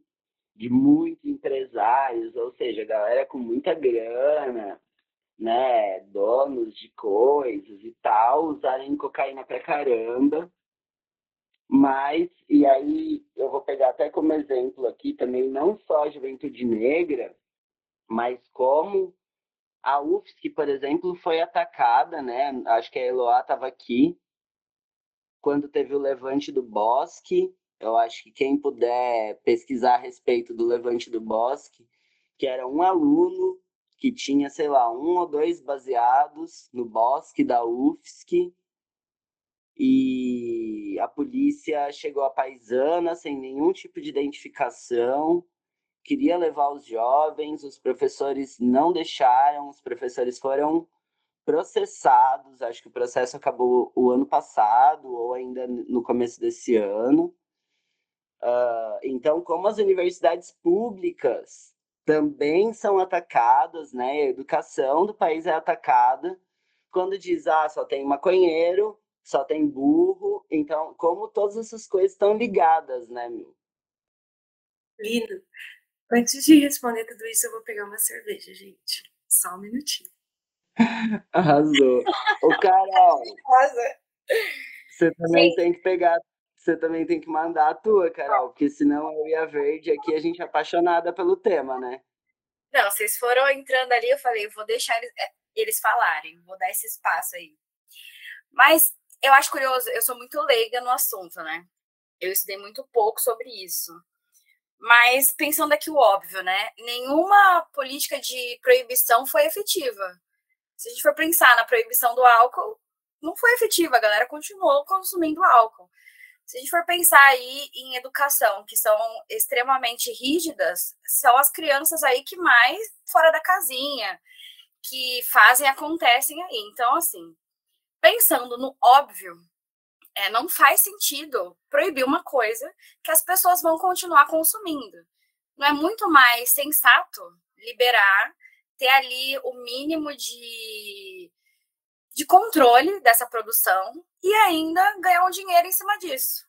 de muitos empresários, ou seja, galera com muita grana, né, donos de coisas e tal, usarem cocaína pra caramba, mas, e aí eu vou pegar até como exemplo aqui também, não só a juventude negra, mas como a UFSC, por exemplo, foi atacada, né? Acho que a Eloá estava aqui quando teve o levante do Bosque. Eu acho que quem puder pesquisar a respeito do levante do Bosque, que era um aluno que tinha, sei lá, um ou dois baseados no Bosque da UFSC e a polícia chegou a paisana sem nenhum tipo de identificação, queria levar os jovens, os professores não deixaram, os professores foram processados, acho que o processo acabou o ano passado ou ainda no começo desse ano. Uh, então, como as universidades públicas também são atacadas, né, a educação do país é atacada, quando diz, ah, só tem maconheiro, só tem burro. Então, como todas essas coisas estão ligadas, né, meu? Lindo. Antes de responder tudo isso, eu vou pegar uma cerveja, gente. Só um minutinho. [laughs] Arrasou. Ô, Carol. [laughs] Você também Sim. tem que pegar. Você também tem que mandar a tua, Carol, porque senão eu e a Verde aqui a gente é apaixonada pelo tema, né? Não, vocês foram entrando ali, eu falei, vou deixar eles, é, eles falarem, vou dar esse espaço aí. Mas eu acho curioso, eu sou muito leiga no assunto, né? Eu estudei muito pouco sobre isso. Mas pensando aqui o óbvio, né? Nenhuma política de proibição foi efetiva. Se a gente for pensar na proibição do álcool, não foi efetiva, a galera continuou consumindo álcool. Se a gente for pensar aí em educação, que são extremamente rígidas, são as crianças aí que mais fora da casinha, que fazem, acontecem aí. Então, assim, pensando no óbvio, é, não faz sentido proibir uma coisa que as pessoas vão continuar consumindo. Não é muito mais sensato liberar, ter ali o mínimo de, de controle dessa produção e ainda ganhar um dinheiro em cima disso.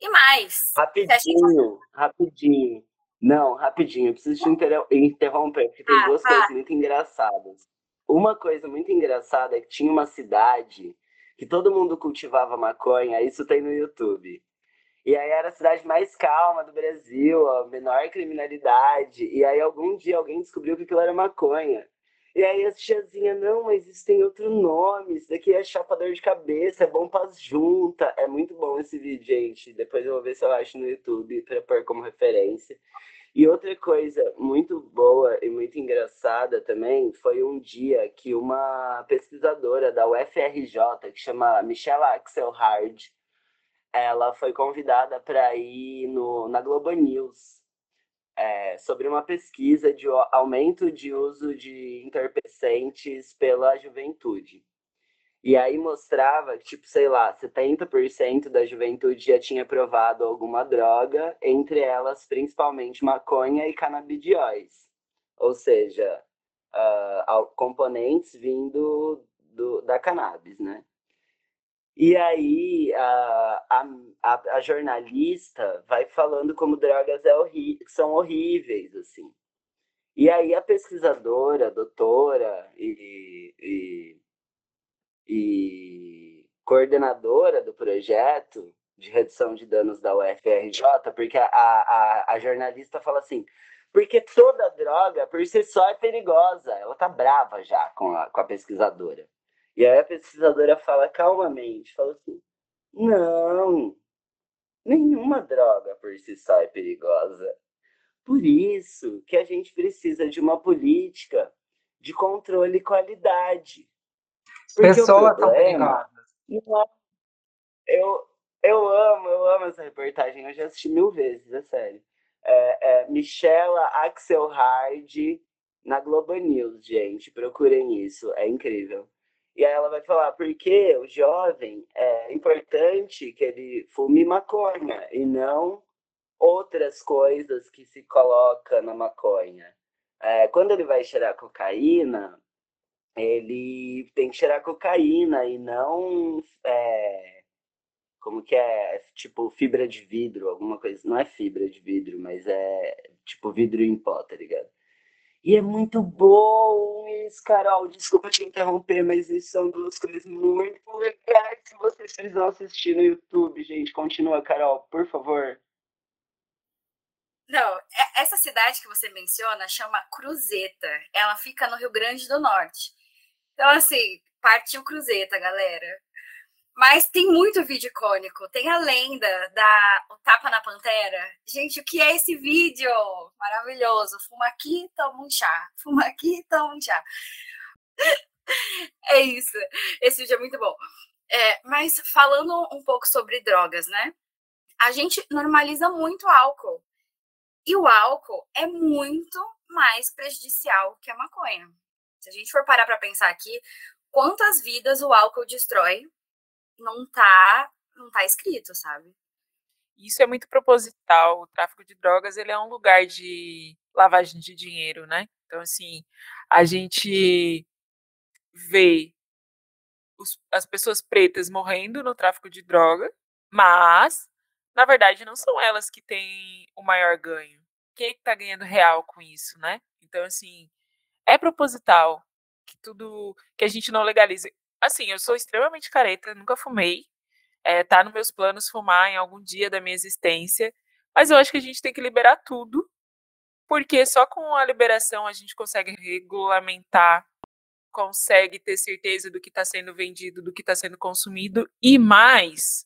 E mais. Rapidinho, rapidinho. Não, rapidinho, eu preciso te interromper, porque tem ah, duas tá. coisas muito engraçadas. Uma coisa muito engraçada é que tinha uma cidade que todo mundo cultivava maconha, isso tem no YouTube. E aí era a cidade mais calma do Brasil, a menor criminalidade. E aí algum dia alguém descobriu que aquilo era maconha. E aí as tiazinha, não, mas isso tem outro nome, isso daqui é chapador de cabeça, é bom para junta. É muito bom esse vídeo, gente. Depois eu vou ver se eu acho no YouTube para pôr como referência. E outra coisa muito boa e muito engraçada também foi um dia que uma pesquisadora da UFRJ, que chama Michelle Axelhard, ela foi convidada para ir no, na Globo News é, sobre uma pesquisa de aumento de uso de entorpecentes pela juventude. E aí mostrava que, tipo, sei lá, 70% da juventude já tinha provado alguma droga, entre elas principalmente maconha e canabidióis. Ou seja, uh, componentes vindo do, da cannabis, né? E aí a, a, a, jornalista vai falando como drogas é são horríveis, assim. E aí a pesquisadora, doutora e, e, e coordenadora do projeto de redução de danos da UFRJ, porque a, a, a jornalista fala assim, porque toda droga por si só é perigosa. Ela tá brava já com a, com a pesquisadora. E aí a pesquisadora fala calmamente, fala assim, não, nenhuma droga por si só é perigosa. Por isso que a gente precisa de uma política de controle e qualidade. Porque Pessoas são perigosas. Eu, eu amo, eu amo essa reportagem. Eu já assisti mil vezes, é sério. É, é Michela Axelhard na Globo News, gente. Procurem isso, é incrível. E aí ela vai falar, porque o jovem é importante que ele fume maconha e não outras coisas que se coloca na maconha. É, quando ele vai cheirar cocaína, ele tem que cheirar cocaína e não é, como que é, tipo fibra de vidro, alguma coisa. Não é fibra de vidro, mas é tipo vidro em pó, tá ligado? E é muito bom isso, Carol. Desculpa te interromper, mas isso são duas coisas muito legais que vocês precisam assistir no YouTube, gente. Continua, Carol, por favor. Não, é, essa cidade que você menciona chama Cruzeta. Ela fica no Rio Grande do Norte. Então, assim, partiu Cruzeta, galera. Mas tem muito vídeo icônico. Tem a lenda da o Tapa na Pantera. Gente, o que é esse vídeo? Maravilhoso. Fuma aqui, toma um chá. Fuma aqui, toma um chá. [laughs] É isso. Esse vídeo é muito bom. É, mas falando um pouco sobre drogas, né? A gente normaliza muito álcool. E o álcool é muito mais prejudicial que a maconha. Se a gente for parar para pensar aqui, quantas vidas o álcool destrói, não tá, não tá escrito, sabe? Isso é muito proposital. O tráfico de drogas, ele é um lugar de lavagem de dinheiro, né? Então, assim, a gente vê os, as pessoas pretas morrendo no tráfico de droga, mas na verdade, não são elas que têm o maior ganho. Quem é que está ganhando real com isso, né? Então, assim, é proposital que tudo que a gente não legalize. Assim, eu sou extremamente careta, nunca fumei. É, tá nos meus planos fumar em algum dia da minha existência. Mas eu acho que a gente tem que liberar tudo, porque só com a liberação a gente consegue regulamentar, consegue ter certeza do que está sendo vendido, do que está sendo consumido, e mais,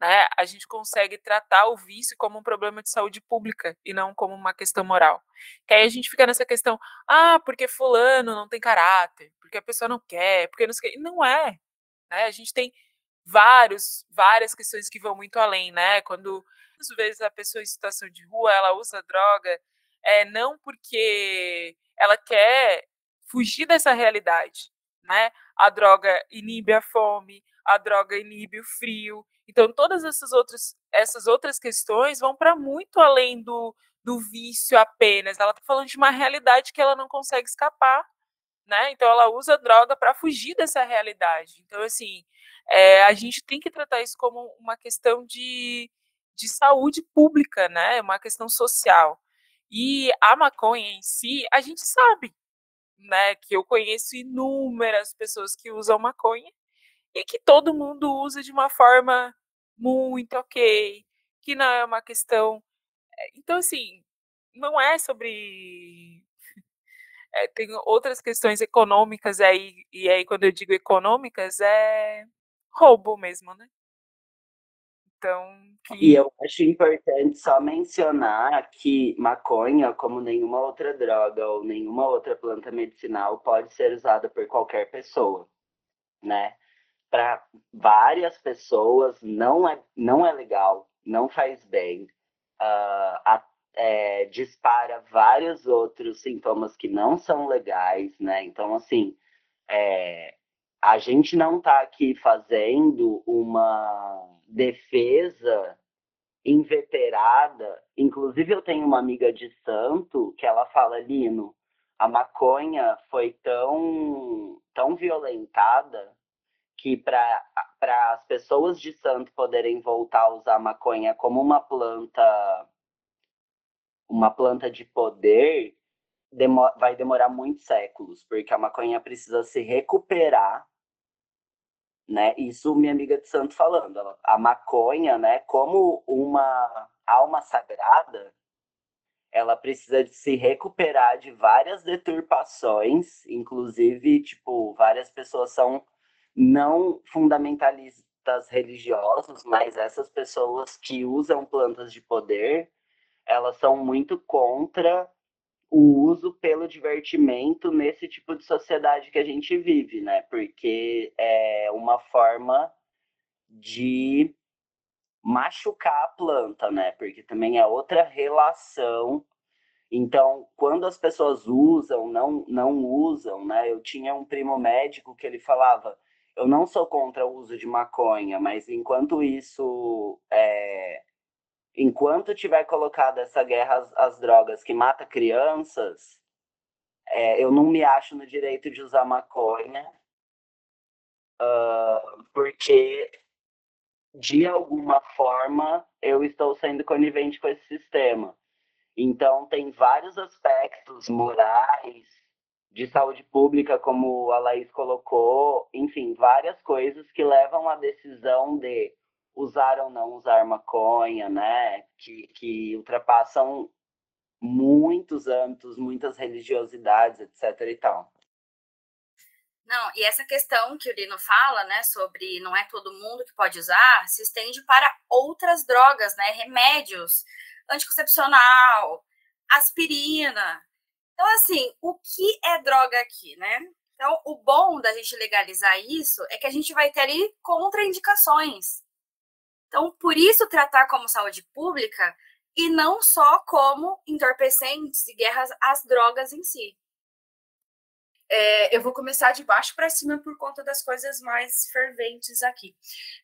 né, a gente consegue tratar o vício como um problema de saúde pública e não como uma questão moral. Que aí a gente fica nessa questão, ah, porque fulano não tem caráter, porque a pessoa não quer, porque não sei Não é. Né? A gente tem vários, várias questões que vão muito além, né? Quando às vezes a pessoa em situação de rua ela usa droga, é não porque ela quer fugir dessa realidade, né? A droga inibe a fome, a droga inibe o frio. Então, todas essas outras, essas outras questões vão para muito além do, do vício apenas. Ela está falando de uma realidade que ela não consegue escapar. Né? Então, ela usa droga para fugir dessa realidade. Então, assim, é, a gente tem que tratar isso como uma questão de, de saúde pública, né? Uma questão social. E a maconha em si, a gente sabe, né? Que eu conheço inúmeras pessoas que usam maconha e que todo mundo usa de uma forma muito ok, que não é uma questão. Eh, então, assim, não é sobre. É, tem outras questões econômicas aí, e aí, quando eu digo econômicas, é roubo mesmo, né? Então. Que... E eu acho importante só mencionar que maconha, como nenhuma outra droga ou nenhuma outra planta medicinal, pode ser usada por qualquer pessoa, né? Para várias pessoas não é, não é legal, não faz bem, uh, a, é, dispara vários outros sintomas que não são legais, né? Então, assim, é, a gente não está aqui fazendo uma defesa inveterada. Inclusive, eu tenho uma amiga de santo que ela fala, Lino, a maconha foi tão, tão violentada que para as pessoas de santo poderem voltar a usar maconha como uma planta uma planta de poder, vai demorar muitos séculos, porque a maconha precisa se recuperar, né? Isso minha amiga de santo falando. A maconha, né, como uma alma sagrada, ela precisa de se recuperar de várias deturpações, inclusive, tipo, várias pessoas são não fundamentalistas religiosos, mas essas pessoas que usam plantas de poder, elas são muito contra o uso pelo divertimento nesse tipo de sociedade que a gente vive, né? Porque é uma forma de machucar a planta, né? Porque também é outra relação. Então, quando as pessoas usam, não não usam, né? Eu tinha um primo médico que ele falava: eu não sou contra o uso de maconha, mas enquanto isso é, enquanto tiver colocado essa guerra às, às drogas que mata crianças, é, eu não me acho no direito de usar maconha, uh, porque de alguma forma eu estou sendo conivente com esse sistema. Então tem vários aspectos morais, de saúde pública, como a Laís colocou, enfim, várias coisas que levam à decisão de usar ou não usar maconha, né? Que, que ultrapassam muitos âmbitos, muitas religiosidades, etc. e tal. Não, e essa questão que o Lino fala, né, sobre não é todo mundo que pode usar, se estende para outras drogas, né, remédios, anticoncepcional, aspirina. Então, assim, o que é droga aqui, né? Então, o bom da gente legalizar isso é que a gente vai ter ali contraindicações. Então, por isso tratar como saúde pública e não só como entorpecentes e guerras às drogas em si. É, eu vou começar de baixo para cima por conta das coisas mais ferventes aqui.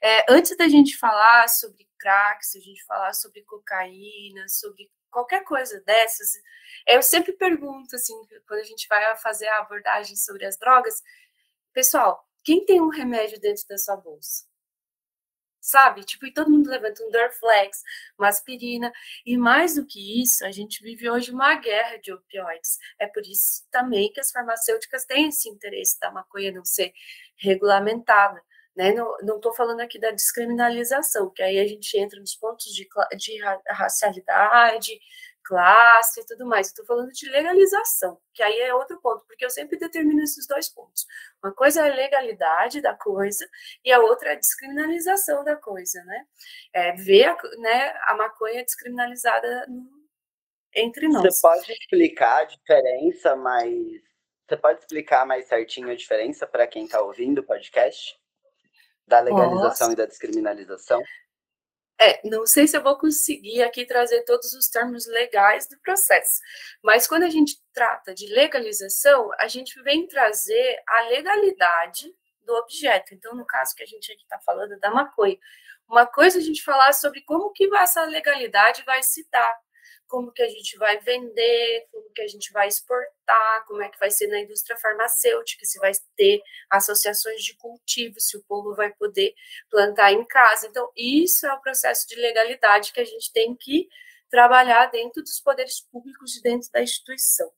É, antes da gente falar sobre crack, se a gente falar sobre cocaína, sobre qualquer coisa dessas, eu sempre pergunto, assim, quando a gente vai fazer a abordagem sobre as drogas, pessoal, quem tem um remédio dentro da sua bolsa? sabe? Tipo, e todo mundo levanta um Dorflex, uma aspirina, e mais do que isso, a gente vive hoje uma guerra de opioides. É por isso também que as farmacêuticas têm esse interesse da maconha não ser regulamentada. Né? Não estou falando aqui da descriminalização, que aí a gente entra nos pontos de, de racialidade, classe e tudo mais. Estou falando de legalização, que aí é outro ponto, porque eu sempre determino esses dois pontos. Uma coisa é a legalidade da coisa e a outra é a descriminalização da coisa, né? É ver a, né, a maconha descriminalizada entre nós. Você pode explicar a diferença, mas você pode explicar mais certinho a diferença para quem está ouvindo o podcast? Da legalização Posso. e da descriminalização? É, não sei se eu vou conseguir aqui trazer todos os termos legais do processo, mas quando a gente trata de legalização, a gente vem trazer a legalidade do objeto. Então, no caso que a gente aqui está falando da maconha, uma coisa é a gente falar sobre como que essa legalidade vai se dar, como que a gente vai vender, como que a gente vai exportar, como é que vai ser na indústria farmacêutica, se vai ter associações de cultivo, se o povo vai poder plantar em casa. Então, isso é o processo de legalidade que a gente tem que trabalhar dentro dos poderes públicos e dentro da instituição.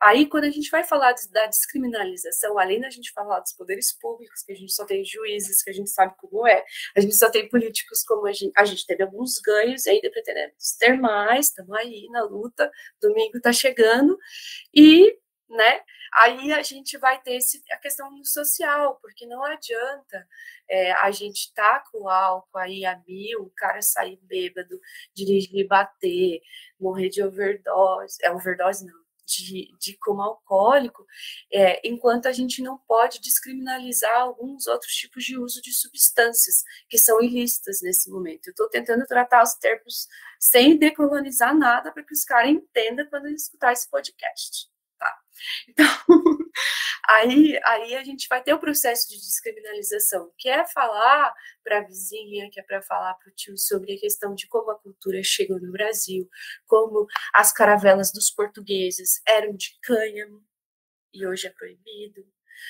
Aí, quando a gente vai falar da descriminalização, além da gente falar dos poderes públicos, que a gente só tem juízes, que a gente sabe como é, a gente só tem políticos como a gente, a gente teve alguns ganhos, e ainda pretendemos ter mais, estamos aí na luta, domingo está chegando, e, né, aí a gente vai ter esse, a questão social, porque não adianta é, a gente estar tá com álcool aí a mil, o cara sair bêbado, dirigir e bater, morrer de overdose, é overdose não, de, de como alcoólico, é, enquanto a gente não pode descriminalizar alguns outros tipos de uso de substâncias que são ilícitas nesse momento. Eu estou tentando tratar os termos sem decolonizar nada para que os caras entendam quando eles escutar esse podcast. Então, [laughs] aí, aí a gente vai ter o processo de descriminalização, que é falar para a vizinha, que é para falar para o tio sobre a questão de como a cultura chegou no Brasil, como as caravelas dos portugueses eram de cânhamo e hoje é proibido,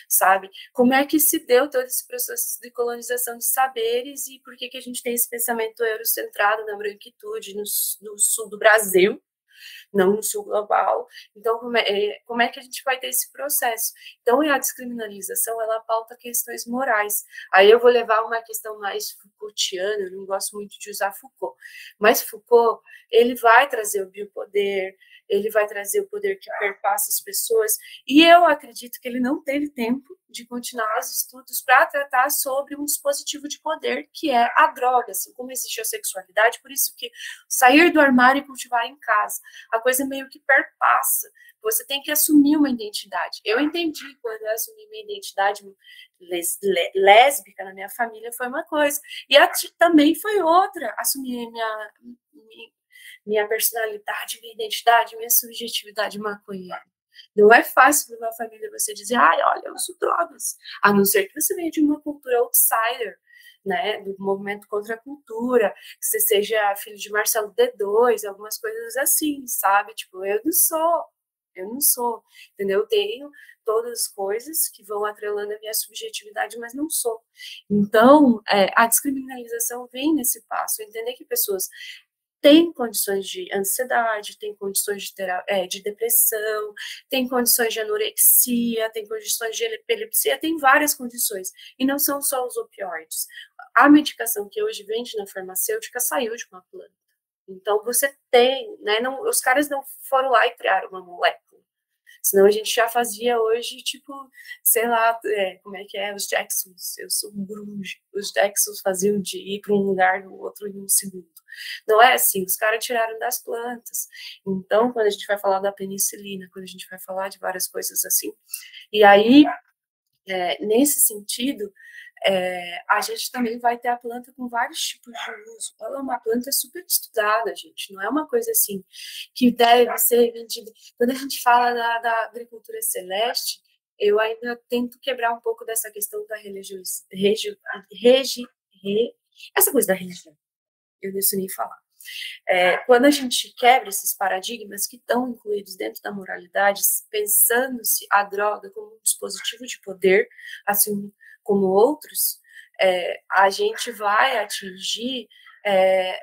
sabe? Como é que se deu todo esse processo de colonização de saberes e por que, que a gente tem esse pensamento eurocentrado na branquitude no, no sul do Brasil, não no sul global. Então, como é, como é que a gente vai ter esse processo? Então, a descriminalização, ela pauta questões morais. Aí eu vou levar uma questão mais Foucaultiana, eu não gosto muito de usar Foucault, mas Foucault, ele vai trazer o biopoder, ele vai trazer o poder que perpassa as pessoas, e eu acredito que ele não teve tempo de continuar os estudos para tratar sobre um dispositivo de poder que é a droga, assim como existe a sexualidade, por isso que sair do armário e cultivar em casa, a coisa meio que perpassa. Você tem que assumir uma identidade. Eu entendi quando eu assumi minha identidade lésbica na minha família foi uma coisa, e a, também foi outra. Assumir minha, minha personalidade, minha identidade, minha subjetividade maconheira. Não é fácil numa família você dizer, ai, olha, eu uso drogas. A não ser que você venha de uma cultura outsider, né, do movimento contra a cultura, que você seja filho de Marcelo D2, algumas coisas assim, sabe? Tipo, eu não sou, eu não sou, entendeu? Eu tenho todas as coisas que vão atrelando a minha subjetividade, mas não sou. Então, é, a descriminalização vem nesse passo, entender que pessoas tem condições de ansiedade, tem condições de, é, de depressão, tem condições de anorexia, tem condições de epilepsia, tem várias condições. E não são só os opioides. A medicação que hoje vende na farmacêutica saiu de uma planta. Então, você tem, né? Não, os caras não foram lá e criaram uma molécula. Senão a gente já fazia hoje, tipo, sei lá, é, como é que é, os Jacksons, eu sou grunge, os Jacksons faziam de ir para um lugar no outro em um segundo. Não é assim, os caras tiraram das plantas. Então, quando a gente vai falar da penicilina, quando a gente vai falar de várias coisas assim, e aí, é, nesse sentido, é, a gente também vai ter a planta com vários tipos de uso. Ela é uma planta super estudada, gente. Não é uma coisa assim que deve ser vendida. Quando a gente fala da, da agricultura celeste, eu ainda tento quebrar um pouco dessa questão da religião, regi, regi, re, essa coisa da religião eu não sei nem falar. É, quando a gente quebra esses paradigmas que estão incluídos dentro da moralidade, pensando-se a droga como um dispositivo de poder, assim como outros, é, a gente vai atingir é,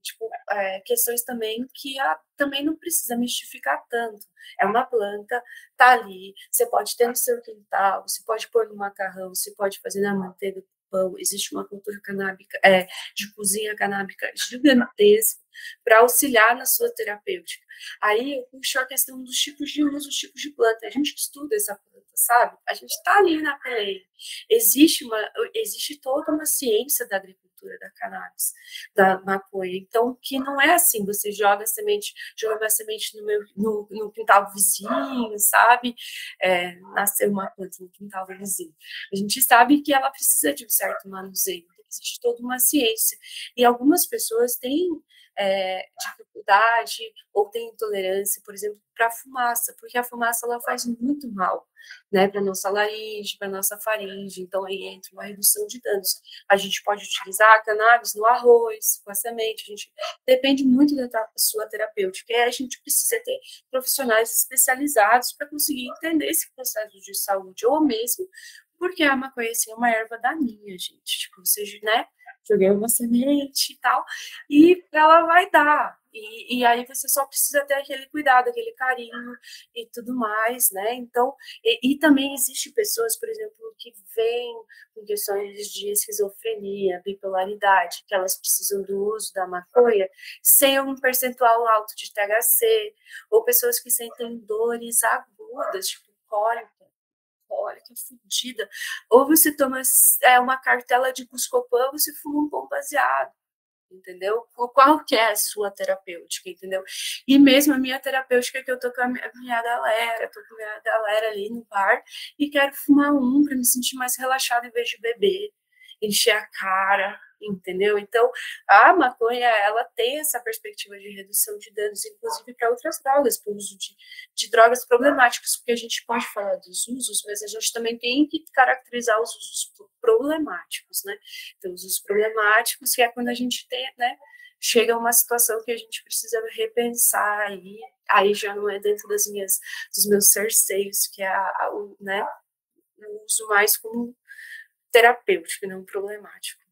tipo, é, questões também que a, também não precisa mistificar tanto. É uma planta, tá ali, você pode ter no seu quintal, você pode pôr no macarrão, você pode fazer na manteiga pão, existe uma cultura canábica, é, de cozinha canábica gigantesca para auxiliar na sua terapêutica. Aí eu puxo a questão dos tipos de uso, dos tipos de planta. A gente estuda essa planta, sabe? A gente está ali na pele. Existe, uma, existe toda uma ciência da agricultura da cannabis, da maconha. Então, que não é assim, você joga a semente, joga a semente no, meu, no, no quintal vizinho, sabe? É, nasceu uma planta no quintal vizinho. A gente sabe que ela precisa de um certo manuseio, existe toda uma ciência. E algumas pessoas têm é, dificuldade ou têm intolerância, por exemplo, para fumaça, porque a fumaça ela faz muito mal, né, para nossa laringe, para nossa faringe, então aí entra uma redução de danos. A gente pode utilizar a cannabis no arroz, com a semente, a gente depende muito da sua terapêutica, e a gente precisa ter profissionais especializados para conseguir entender esse processo de saúde, ou mesmo porque a maconha assim, é uma erva daninha, gente, tipo, você, né, joguei uma semente e tal, e ela vai dar. E, e, aí você só precisa ter aquele cuidado, aquele carinho e tudo mais, né? Então, e, e também existe pessoas, por exemplo, que vêm com questões de esquizofrenia, bipolaridade, que elas precisam do uso da maconha sem um percentual alto de THC, ou pessoas que sentem dores agudas, tipo cólica, que fodida. Ou você toma é, uma cartela de Buscopan, ou você fuma um pão baseado, entendeu? Qual que é a sua terapêutica, entendeu? E mesmo a minha terapêutica que eu tô com a minha, minha galera, tô com a minha galera ali no bar e quero fumar um para me sentir mais relaxada em vez de beber, encher a cara, entendeu? Então, a maconha, ela tem essa perspectiva de redução de danos, inclusive para outras drogas, para o uso de, de drogas problemáticas, porque a gente pode falar dos usos, mas a gente também tem que caracterizar os usos problemáticos, né? Então, os usos problemáticos, que é quando a gente tem, né, chega a uma situação que a gente precisa repensar aí, aí já não é dentro das minhas, dos meus cerceios, que é a, a, o, né, o uso mais como terapêutico, não problemático.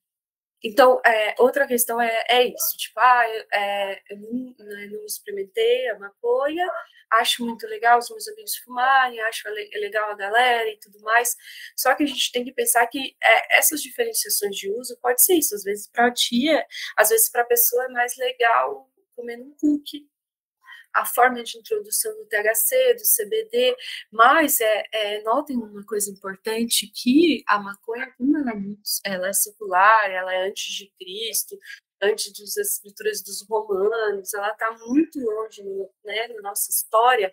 Então, é, outra questão é, é isso, tipo, ah, é, eu não, né, não, experimentei a maconha, acho muito legal os meus amigos fumarem, acho legal a galera e tudo mais, só que a gente tem que pensar que é, essas diferenciações de uso pode ser isso, às vezes para a tia, às vezes para a pessoa é mais legal comendo um cookie, a forma de introdução do THC, do CBD, mas é, é, notem uma coisa importante, que a maconha, como ela é, muito, ela é secular, ela é antes de Cristo, antes das escrituras dos romanos, ela está muito longe né, na nossa história,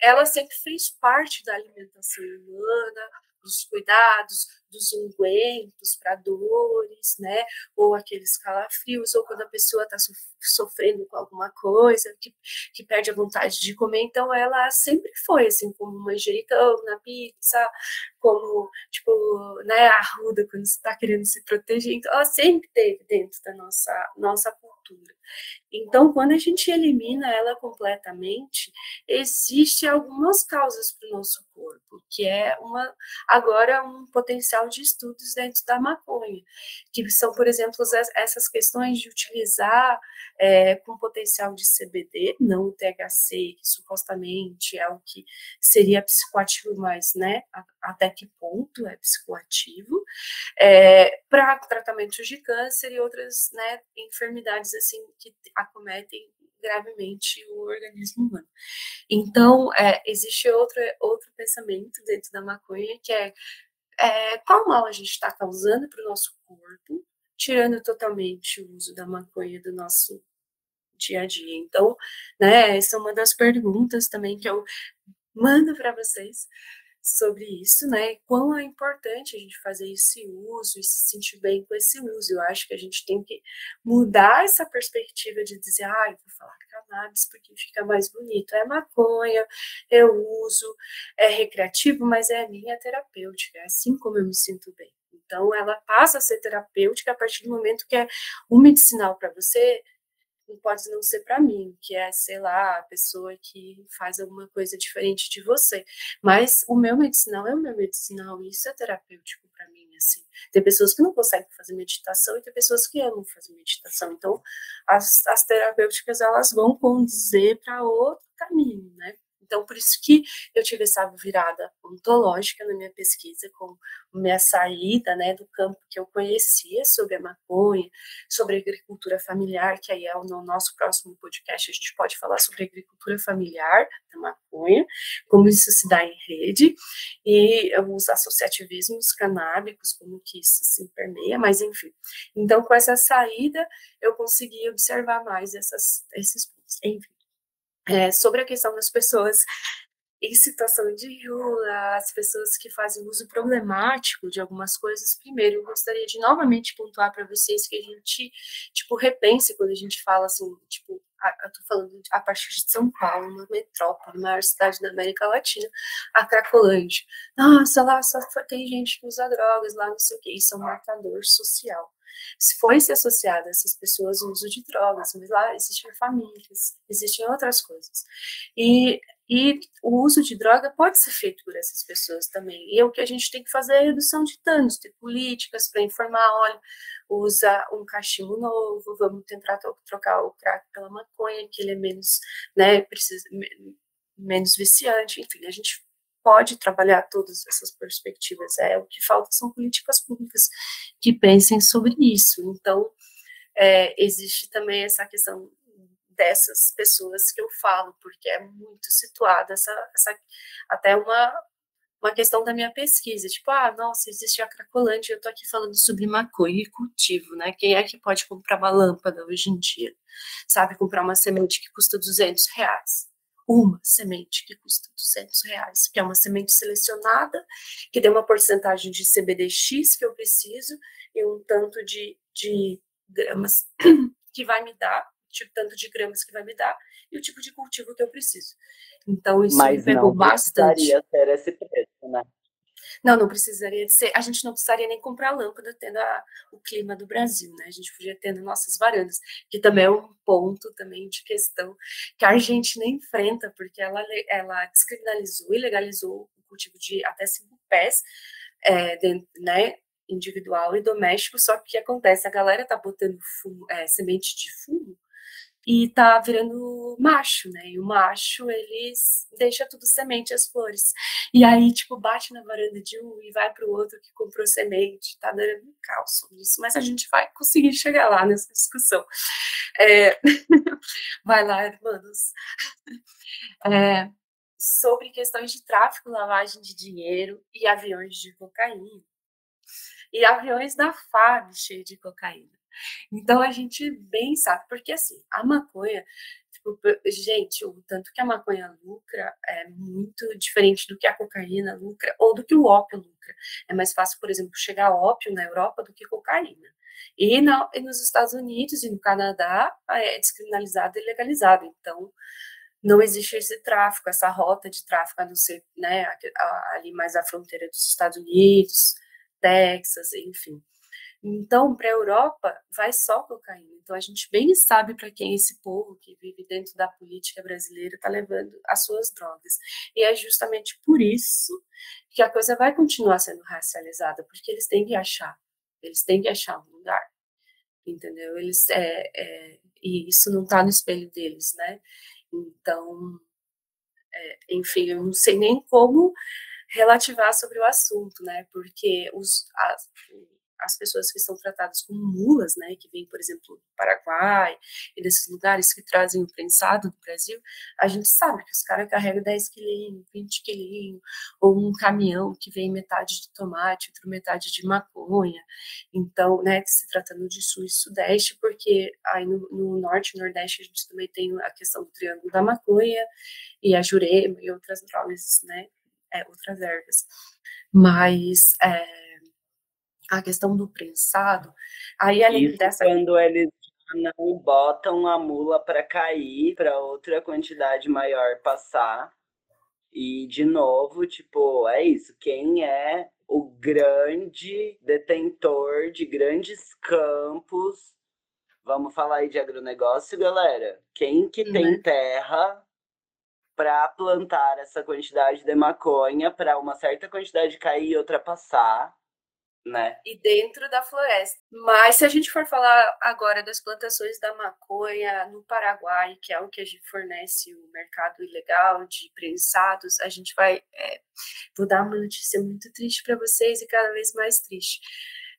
ela sempre fez parte da alimentação humana, dos cuidados, dos ungüentos para dores, né? Ou aqueles calafrios, ou quando a pessoa está sofrendo com alguma coisa, que, que perde a vontade de comer. Então, ela sempre foi, assim, como manjericão na pizza, como, tipo, né, a ruda quando você está querendo se proteger. Então, ela sempre teve dentro da nossa, nossa cultura. Então, quando a gente elimina ela completamente, existe algumas causas para o nosso corpo, que é uma agora um potencial de estudos dentro da maconha, que são, por exemplo, essas questões de utilizar é, com potencial de CBD, não o THC, que supostamente é o que seria psicoativo, mas, né, até que ponto é psicoativo, é, para tratamentos de câncer e outras, né, enfermidades, assim, que acometem gravemente o organismo humano. Então, é, existe outro, outro pensamento dentro da maconha, que é, é qual mal a gente está causando para o nosso corpo, tirando totalmente o uso da maconha do nosso dia a dia. Então, né, essa é uma das perguntas também que eu mando para vocês sobre isso, né? Quão é importante a gente fazer esse uso e se sentir bem com esse uso. Eu acho que a gente tem que mudar essa perspectiva de dizer, ah, eu vou falar cannabis porque fica mais bonito. É maconha, eu uso, é recreativo, mas é a minha terapêutica, é assim como eu me sinto bem. Então, ela passa a ser terapêutica a partir do momento que é um medicinal para você, pode não ser para mim, que é, sei lá, a pessoa que faz alguma coisa diferente de você. Mas o meu medicinal é o meu medicinal, e isso é terapêutico para mim, assim. Tem pessoas que não conseguem fazer meditação e tem pessoas que amam fazer meditação. Então, as, as terapêuticas, elas vão condizer para outro caminho, né? Então, por isso que eu tive essa virada ontológica na minha pesquisa, com minha saída né, do campo que eu conhecia sobre a maconha, sobre a agricultura familiar, que aí é no nosso próximo podcast a gente pode falar sobre a agricultura familiar da maconha, como isso se dá em rede, e os associativismos canábicos, como que isso se permeia, mas enfim. Então, com essa saída, eu consegui observar mais essas, esses pontos. Enfim. É, sobre a questão das pessoas em situação de rua, as pessoas que fazem uso problemático de algumas coisas, primeiro, eu gostaria de novamente pontuar para vocês que a gente, tipo, repense quando a gente fala assim, tipo, eu tô falando a partir de São Paulo, uma metrópole, maior cidade da América Latina, a Cracolândia. Nossa, lá só tem gente que usa drogas, lá não sei o que, isso é um marcador social foi se associado a essas pessoas o uso de drogas, mas lá existem famílias, existem outras coisas. E, e o uso de droga pode ser feito por essas pessoas também. E é o que a gente tem que fazer é redução de danos, ter políticas para informar, olha, usa um cachimbo novo, vamos tentar trocar o crack pela maconha, que ele é menos, né, precisa, menos viciante, enfim, a gente pode trabalhar todas essas perspectivas. É o que falta são políticas públicas que pensem sobre isso. Então, é, existe também essa questão dessas pessoas que eu falo, porque é muito situada essa, essa até uma uma questão da minha pesquisa, tipo, ah, nossa, existe a Cracolândia, eu estou aqui falando sobre maconha e cultivo, né? Quem é que pode comprar uma lâmpada hoje em dia? Sabe, comprar uma semente que custa 200 reais? Uma semente que custa 200 reais, que é uma semente selecionada, que tem uma porcentagem de CBDX que eu preciso e um tanto de, de gramas [clears throat] que vai me dar, tipo, tanto de gramas que vai me dar e o tipo de cultivo que eu preciso. Então, isso Mas me pegou não bastante. ser esse preço, né? Não, não precisaria de ser. A gente não precisaria nem comprar lâmpada tendo a, o clima do Brasil, né? A gente podia ter nossas varandas, que também é um ponto também de questão que a Argentina enfrenta, porque ela, ela descriminalizou e legalizou o cultivo de até cinco pés, é, dentro, né? individual e doméstico, só que o que acontece? A galera tá botando fumo, é, semente de fumo e tá virando macho, né? E o macho, ele deixa tudo semente, as flores. E aí, tipo, bate na varanda de um e vai pro outro que comprou semente. Tá dando um caos sobre isso, mas a gente vai conseguir chegar lá nessa discussão. É... [laughs] vai lá, irmãos. [laughs] É... Sobre questões de tráfico, lavagem de dinheiro e aviões de cocaína. E aviões da FAB cheios de cocaína. Então a gente bem sabe, porque assim, a maconha, tipo, gente, o tanto que a maconha lucra é muito diferente do que a cocaína lucra ou do que o ópio lucra. É mais fácil, por exemplo, chegar ópio na Europa do que cocaína. E, na, e nos Estados Unidos e no Canadá é descriminalizado e legalizado. Então, não existe esse tráfico, essa rota de tráfico, a não ser né, ali mais à fronteira dos Estados Unidos, Texas, enfim. Então, para a Europa, vai só cocaína. Então, a gente bem sabe para quem esse povo que vive dentro da política brasileira está levando as suas drogas. E é justamente por isso que a coisa vai continuar sendo racializada, porque eles têm que achar, eles têm que achar um lugar, entendeu? Eles, é, é, e isso não está no espelho deles, né? Então, é, enfim, eu não sei nem como relativar sobre o assunto, né? Porque os, as, as pessoas que são tratadas como mulas, né, que vêm, por exemplo, do Paraguai e desses lugares que trazem o prensado do Brasil, a gente sabe que os caras carregam 10 quilinhos, 20 quilinhos, ou um caminhão que vem metade de tomate, outro metade de maconha. Então, né, se tratando de sul e sudeste, porque aí no, no norte e nordeste a gente também tem a questão do triângulo da maconha e a jurema e outras drogas, né, é, outras ervas. Mas, é, a questão do prensado, aí além Isso dessa. Quando eles não botam a mula para cair, para outra quantidade maior passar. E, de novo, tipo, é isso. Quem é o grande detentor de grandes campos? Vamos falar aí de agronegócio, galera. Quem que tem uhum. terra para plantar essa quantidade de maconha para uma certa quantidade cair e outra passar? Né? E dentro da floresta. Mas se a gente for falar agora das plantações da maconha no Paraguai, que é o que a gente fornece o mercado ilegal de prensados, a gente vai. É, vou dar uma notícia muito triste para vocês e cada vez mais triste.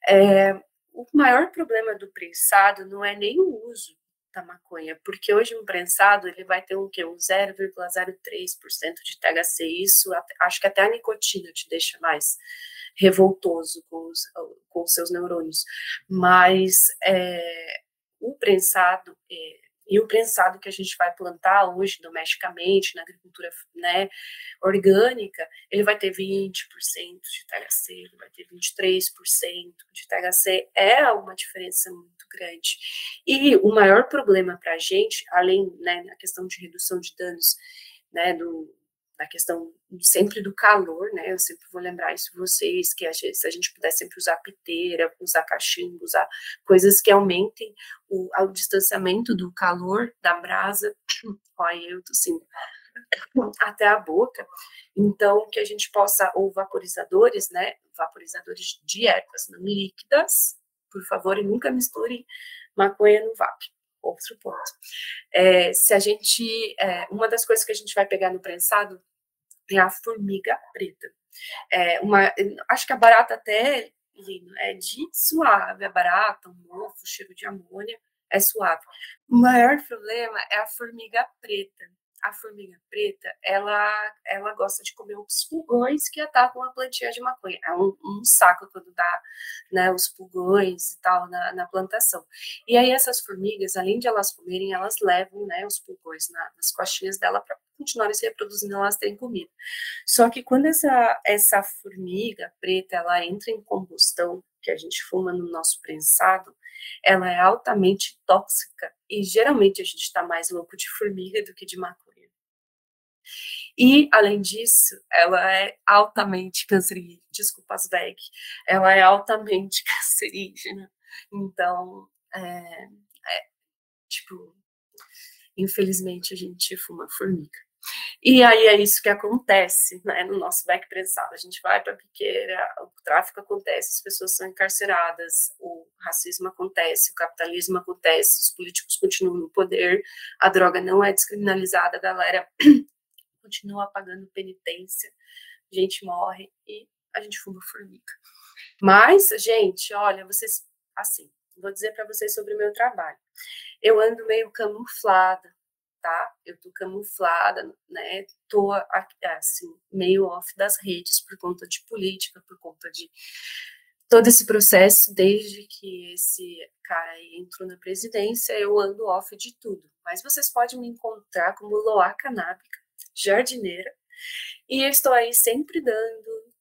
É, o maior problema do prensado não é nem o uso da maconha, porque hoje um prensado ele vai ter um que um 0,03% de THC, isso acho que até a nicotina te deixa mais revoltoso com os, com os seus neurônios. Mas é, o prensado, é, e o prensado que a gente vai plantar hoje domesticamente, na agricultura né, orgânica, ele vai ter 20% de THC, ele vai ter 23% de THC, é uma diferença muito grande. E o maior problema para a gente, além né, da questão de redução de danos né, do, a questão sempre do calor, né? Eu sempre vou lembrar isso vocês, que a gente, se a gente puder sempre usar piteira, usar cachimbo, usar coisas que aumentem o, o distanciamento do calor da brasa. [clears throat] Olha, eu tô assim, [laughs] até a boca. Então, que a gente possa, ou vaporizadores, né? Vaporizadores de ervas não líquidas, por favor, e nunca misturem maconha no vape outro ponto. É, se a gente, é, uma das coisas que a gente vai pegar no prensado é a formiga preta. É uma, acho que a barata até é de suave, a barata, o mofo, cheiro de amônia é suave. O maior problema é a formiga preta a formiga preta, ela, ela gosta de comer os pulgões que atacam a plantinha de maconha. É um, um saco quando dá né, os pulgões e tal na, na, plantação. E aí essas formigas, além de elas comerem, elas levam né, os pulgões na, nas costinhas dela para continuarem se reproduzindo, elas terem comida. Só que quando essa, essa formiga preta, ela entra em combustão, que a gente fuma no nosso prensado, ela é altamente tóxica e geralmente a gente está mais louco de formiga do que de maconha. E, além disso, ela é altamente cancerígena. Desculpa as VEG. Ela é altamente [laughs] cancerígena. Então, é, é, tipo, infelizmente a gente fuma formiga. E aí é isso que acontece né, no nosso back prensado. A gente vai para a piqueira, o tráfico acontece, as pessoas são encarceradas, o racismo acontece, o capitalismo acontece, os políticos continuam no poder, a droga não é descriminalizada, a galera continua pagando penitência, gente morre e a gente fuma formiga. Mas, gente, olha, vocês, assim, vou dizer para vocês sobre o meu trabalho. Eu ando meio camuflada, tá? Eu tô camuflada, né? Tô assim meio off das redes por conta de política, por conta de todo esse processo desde que esse cara entrou na presidência, eu ando off de tudo. Mas vocês podem me encontrar como Loa Canábica, jardineira, e estou aí sempre dando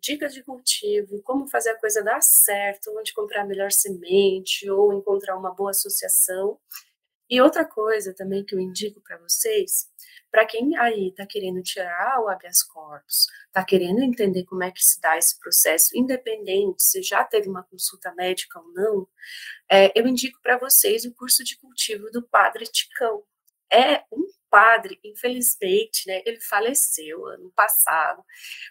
dicas de cultivo, como fazer a coisa dar certo, onde comprar a melhor semente ou encontrar uma boa associação. E outra coisa também que eu indico para vocês, para quem aí está querendo tirar o habeas corpus, está querendo entender como é que se dá esse processo, independente se já teve uma consulta médica ou não, é, eu indico para vocês o curso de cultivo do Padre Ticão. É um padre, infelizmente, né, ele faleceu ano passado,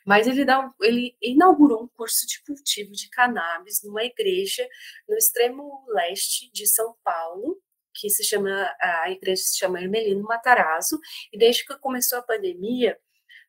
mas ele, dá, ele inaugurou um curso de cultivo de cannabis numa igreja no extremo leste de São Paulo, que se chama, a igreja se chama Hermelino Matarazzo, e desde que começou a pandemia,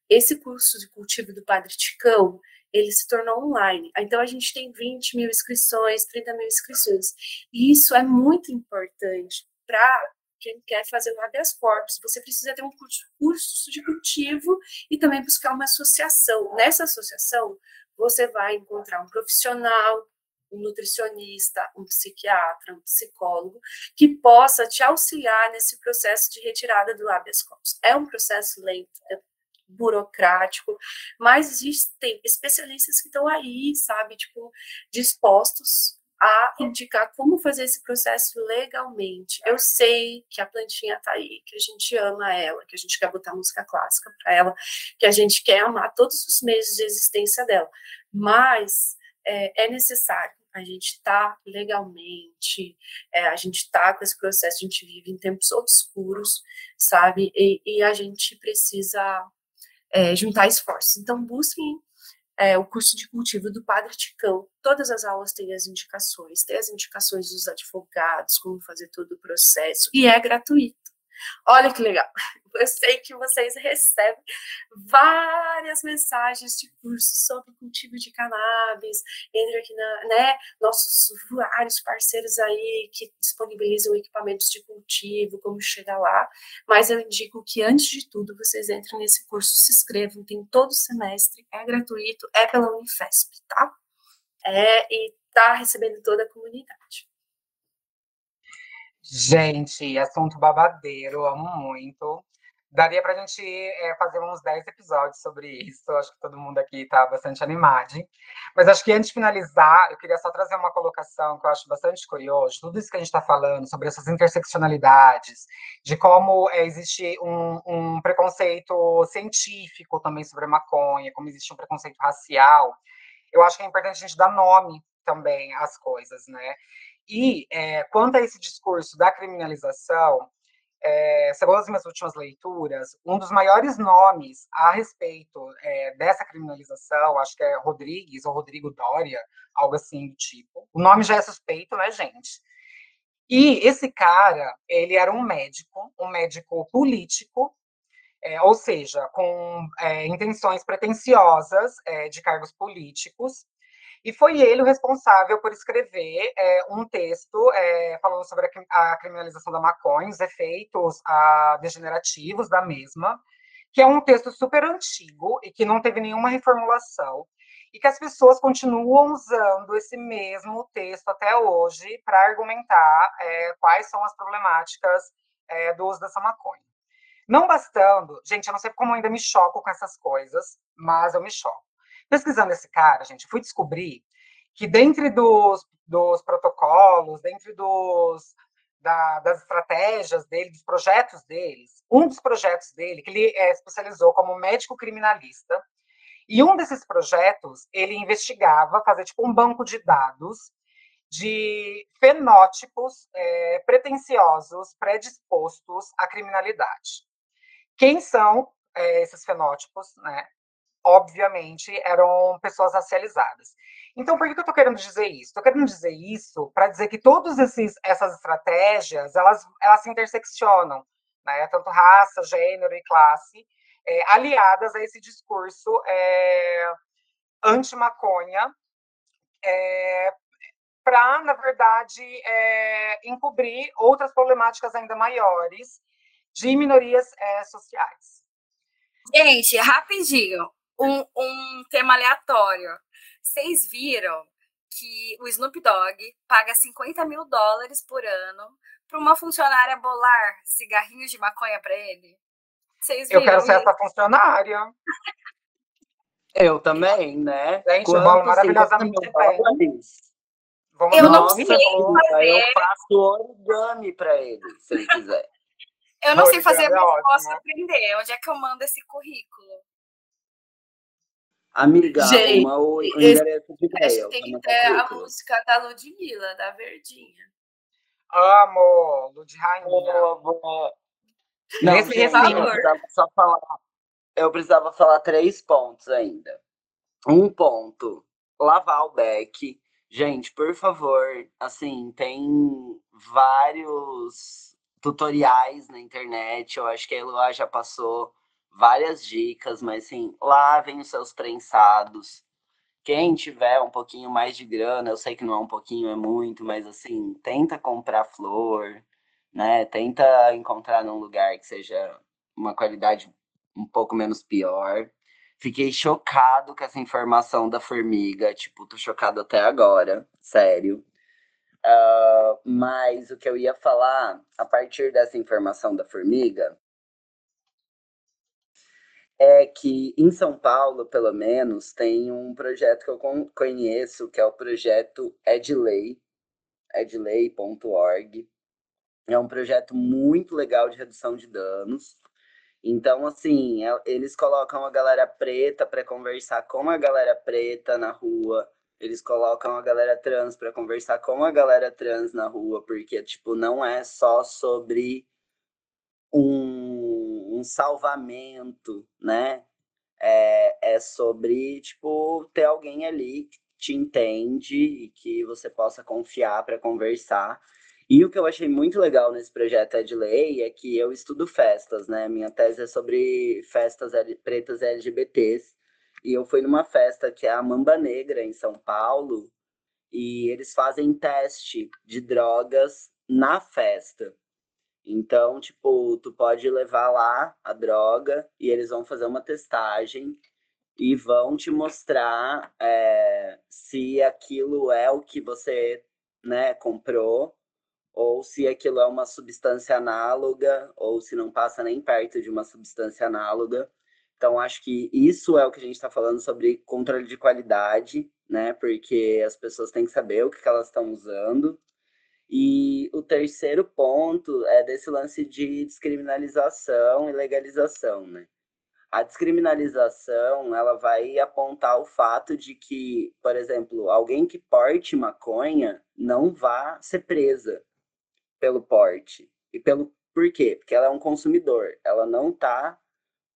esse curso de cultivo do Padre Ticão, ele se tornou online. Então, a gente tem 20 mil inscrições, 30 mil inscrições. E isso é muito importante para quem quer fazer o habeas corpus. Você precisa ter um curso de cultivo e também buscar uma associação. Nessa associação, você vai encontrar um profissional um nutricionista, um psiquiatra, um psicólogo, que possa te auxiliar nesse processo de retirada do habeas corpus. É um processo lento, é burocrático, mas existem especialistas que estão aí, sabe, tipo, dispostos a indicar como fazer esse processo legalmente. Eu sei que a plantinha está aí, que a gente ama ela, que a gente quer botar música clássica para ela, que a gente quer amar todos os meses de existência dela, mas é, é necessário a gente está legalmente, é, a gente está com esse processo, a gente vive em tempos obscuros, sabe? E, e a gente precisa é, juntar esforços. Então, busquem é, o curso de cultivo do Padre Ticão. Todas as aulas têm as indicações, tem as indicações dos advogados, como fazer todo o processo, e é gratuito. Olha que legal. Eu sei que vocês recebem várias mensagens de curso sobre cultivo de cannabis. Entra aqui na, né, nossos vários parceiros aí que disponibilizam equipamentos de cultivo, como chegar lá. Mas eu indico que antes de tudo vocês entrem nesse curso, se inscrevam, tem todo semestre, é gratuito, é pela Unifesp, tá? É, e tá recebendo toda a comunidade. Gente, assunto babadeiro, amo muito. Daria para a gente é, fazer uns 10 episódios sobre isso. Acho que todo mundo aqui está bastante animado. Mas acho que antes de finalizar, eu queria só trazer uma colocação que eu acho bastante curioso. Tudo isso que a gente está falando sobre essas interseccionalidades, de como é, existe um, um preconceito científico também sobre a maconha, como existe um preconceito racial. Eu acho que é importante a gente dar nome também às coisas, né? E é, quanto a esse discurso da criminalização, é, segundo as minhas últimas leituras, um dos maiores nomes a respeito é, dessa criminalização, acho que é Rodrigues ou Rodrigo Doria, algo assim do tipo. O nome já é suspeito, né, gente? E esse cara, ele era um médico, um médico político, é, ou seja, com intenções pretensiosas de cargos políticos, e foi ele o responsável por escrever é, um texto é, falando sobre a, a, criminalização da maconha, os efeitos a, degenerativos da mesma, que é um texto super antigo e que não teve nenhuma reformulação, e que as pessoas continuam usando esse mesmo texto até hoje para argumentar é, quais são as problemáticas é, do uso dessa maconha. Não bastando, gente, eu não sei como ainda me choco com essas coisas, mas eu me choco. Pesquisando esse cara, gente, fui descobrir que dentro dos, dos protocolos, dentro dos, da, das estratégias dele, dos projetos deles, um dos projetos dele, que ele é, especializou como médico criminalista, e um desses projetos, ele investigava, fazer tipo um banco de dados de fenótipos é, pretensiosos predispostos à criminalidade Quem são é, esses fenótipos, né? Obviamente, eram pessoas racializadas. Então, por que, eu estou querendo dizer isso? Estou querendo dizer isso para dizer que todas essas estratégias, elas, elas se interseccionam, né? tanto raça, gênero e classe, é, aliadas a esse discurso é, anti-maconha, é, para, na verdade, é, encobrir outras problemáticas ainda maiores de minorias é, sociais. Gente, rapidinho, um, um tema aleatório. Vocês viram que o Snoop Dogg paga 50 mil dólares por ano para uma funcionária bolar cigarrinhos de maconha para ele? Vocês viram? Eu quero ser essa funcionária. [laughs] Eu também, né? Gente, Quanto eu maravilhosamente bem. Vamos eu não sei fazer. Eu faço origami para ele, se ele quiser. Eu não sei fazer, mas é posso aprender. Onde é que eu mando esse currículo? Amiga, Gente, uma, o endereço de e-mail. Tem que ter a música da Ludmilla, da Verdinha. Amo, Lud Rainha. Não, Nesse gente, eu precisava só falar. Eu precisava falar três pontos ainda. Um ponto, lavar o beck. Gente, por favor, assim, tem vários tutoriais na internet. Eu acho que a Eloá já passou várias dicas, mas assim, lavem os seus prensados. Quem tiver um pouquinho mais de grana, eu sei que não é um pouquinho, é muito, mas assim, tenta comprar flor, né? Tenta encontrar num lugar que seja uma qualidade um pouco menos pior. Fiquei chocado com essa informação da formiga, tipo, tô chocado até agora, sério. Uh, mas o que eu ia falar, a partir dessa informação da formiga, é que em São Paulo, pelo menos, tem um projeto que eu conheço, que é o projeto Edley, edley.org. É um projeto muito legal de redução de danos. Então, assim, é, eles colocam a galera preta para conversar com a galera preta na rua. Eles colocam a galera trans para conversar com a galera trans na rua, porque, tipo, não é só sobre um, um salvamento, né? É, é sobre, tipo, ter alguém ali que te entende e que você possa confiar para conversar. E o que eu achei muito legal nesse projeto é de lei é que eu estudo festas, né? Minha tese é sobre festas pretas LGBTs. E eu fui numa festa que é a Mamba Negra, em São Paulo, e eles fazem teste de drogas na festa. Então, tipo, tu pode levar lá a droga e eles vão fazer uma testagem e vão te mostrar é, se aquilo é o que você né, comprou ou se aquilo é uma substância análoga, ou se não passa nem perto de uma substância análoga. Então, acho que isso é o que a gente está falando sobre controle de qualidade, né? Porque as pessoas têm que saber o que, que elas estão usando. E o terceiro ponto é desse lance de descriminalização e legalização, né? A descriminalização, ela vai apontar o fato de que, por exemplo, alguém que porte maconha não vá ser presa, pelo porte. E pelo por quê? Porque ela é um consumidor, ela não está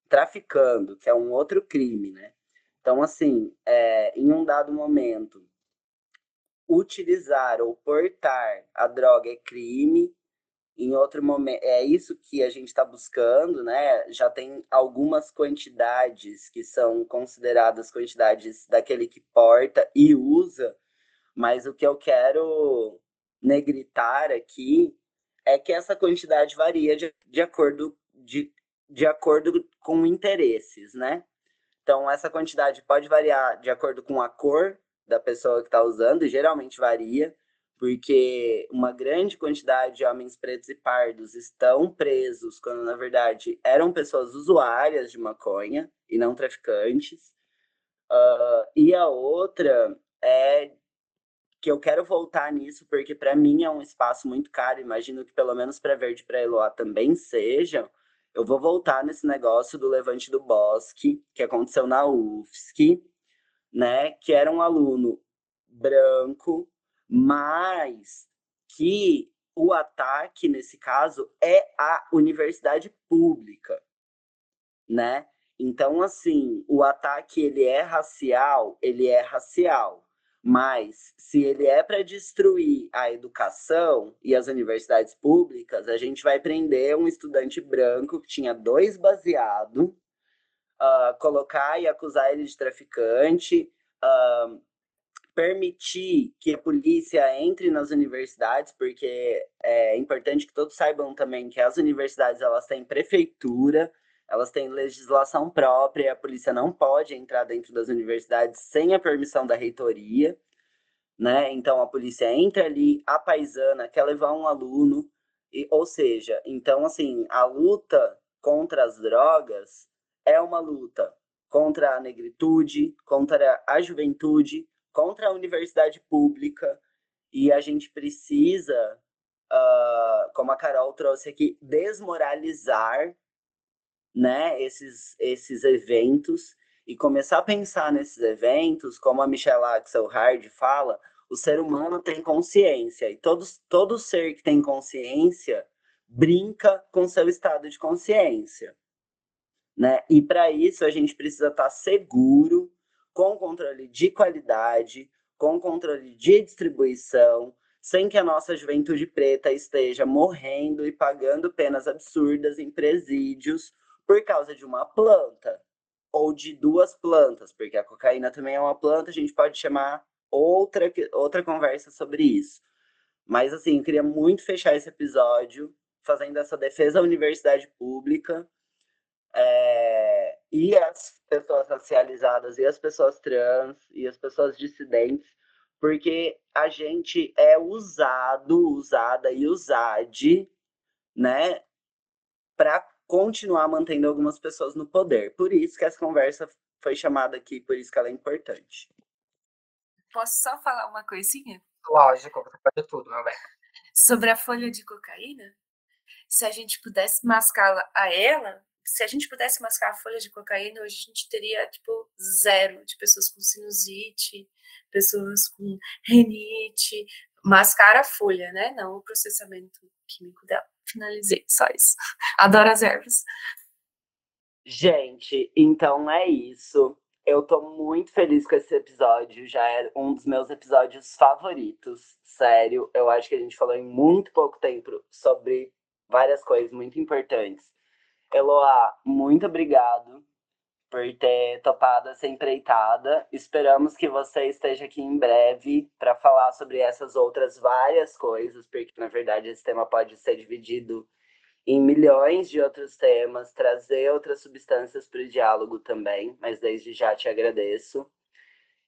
traficando, que é um outro crime, né? Então, assim, é, em um dado momento, utilizar ou portar a droga é crime, em outro momento, é isso que a gente está buscando, né? Já tem algumas quantidades que são consideradas quantidades daquele que porta e usa, mas o que eu quero negritar aqui é que essa quantidade varia de, de acordo de, de acordo com interesses, né? Então essa quantidade pode variar de acordo com a cor da pessoa que está usando, geralmente varia, porque uma grande quantidade de homens pretos e pardos estão presos quando na verdade eram pessoas usuárias de maconha e não traficantes. Uh, e a outra é que eu quero voltar nisso, porque para mim é um espaço muito caro, imagino que pelo menos para Verde para Eloá também sejam. Eu vou voltar nesse negócio do Levante do Bosque, que aconteceu na UFSC, né? Que era um aluno branco, mas que o ataque, nesse caso, é a universidade pública. né? Então, assim, o ataque ele é racial, ele é racial. Mas se ele é para destruir a educação e as universidades públicas, a gente vai prender um estudante branco que tinha dois baseados, uh, colocar e acusar ele de traficante, uh, permitir que a polícia entre nas universidades, porque é importante que todos saibam também que as universidades elas têm prefeitura, elas têm legislação própria, a polícia não pode entrar dentro das universidades sem a permissão da reitoria, né? Então a polícia entra ali, a paisana quer levar um aluno, e, ou seja, então assim, a luta contra as drogas é uma luta contra a negritude, contra a juventude, contra a universidade pública, e a gente precisa, uh, como a Carol trouxe aqui, desmoralizar né, esses, esses eventos e começar a pensar nesses eventos, como a Michelle Axel fala, o ser humano tem consciência e todo, todo ser que tem consciência brinca com seu estado de consciência. Né? E para isso a gente precisa estar tá seguro, com controle de qualidade, com controle de distribuição, sem que a nossa juventude preta esteja morrendo e pagando penas absurdas em presídios por causa de uma planta ou de duas plantas, porque a cocaína também é uma planta, a gente pode chamar outra, outra conversa sobre isso. Mas assim, eu queria muito fechar esse episódio fazendo essa defesa da universidade pública é, e as pessoas racializadas, e as pessoas trans, e as pessoas dissidentes, porque a gente é usado, usada e usade, né, para continuar mantendo algumas pessoas no poder. Por isso que essa conversa foi chamada aqui, por isso que ela é importante. Posso só falar uma coisinha? Lógico, você pode tudo, meu bem. Sobre a folha de cocaína, se a gente pudesse mascá-la a ela, se a gente pudesse mascar a folha de cocaína, hoje a gente teria, tipo, zero de pessoas com sinusite, pessoas com renite. Mascar a folha, né? Não o processamento químico dela. Finalizei, só isso. [laughs] Adoro as ervas. Gente, então é isso. Eu tô muito feliz com esse episódio. Já é um dos meus episódios favoritos. Sério, eu acho que a gente falou em muito pouco tempo sobre várias coisas muito importantes. Eloá, muito obrigado por ter topado essa empreitada. Esperamos que você esteja aqui em breve para falar sobre essas outras várias coisas, porque na verdade esse tema pode ser dividido em milhões de outros temas, trazer outras substâncias para o diálogo também, mas desde já te agradeço.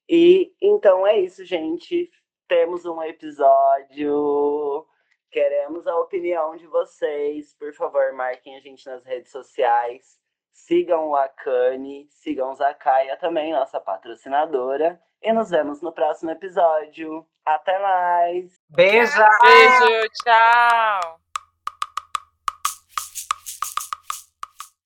E então é isso, gente. Temos um episódio. Queremos a opinião de vocês. Por favor, marquem a gente nas redes sociais. Sigam o Akane, sigam Zakaya também, nossa patrocinadora. E nos vemos no próximo episódio. Até mais! Beijo! Beijo, tchau!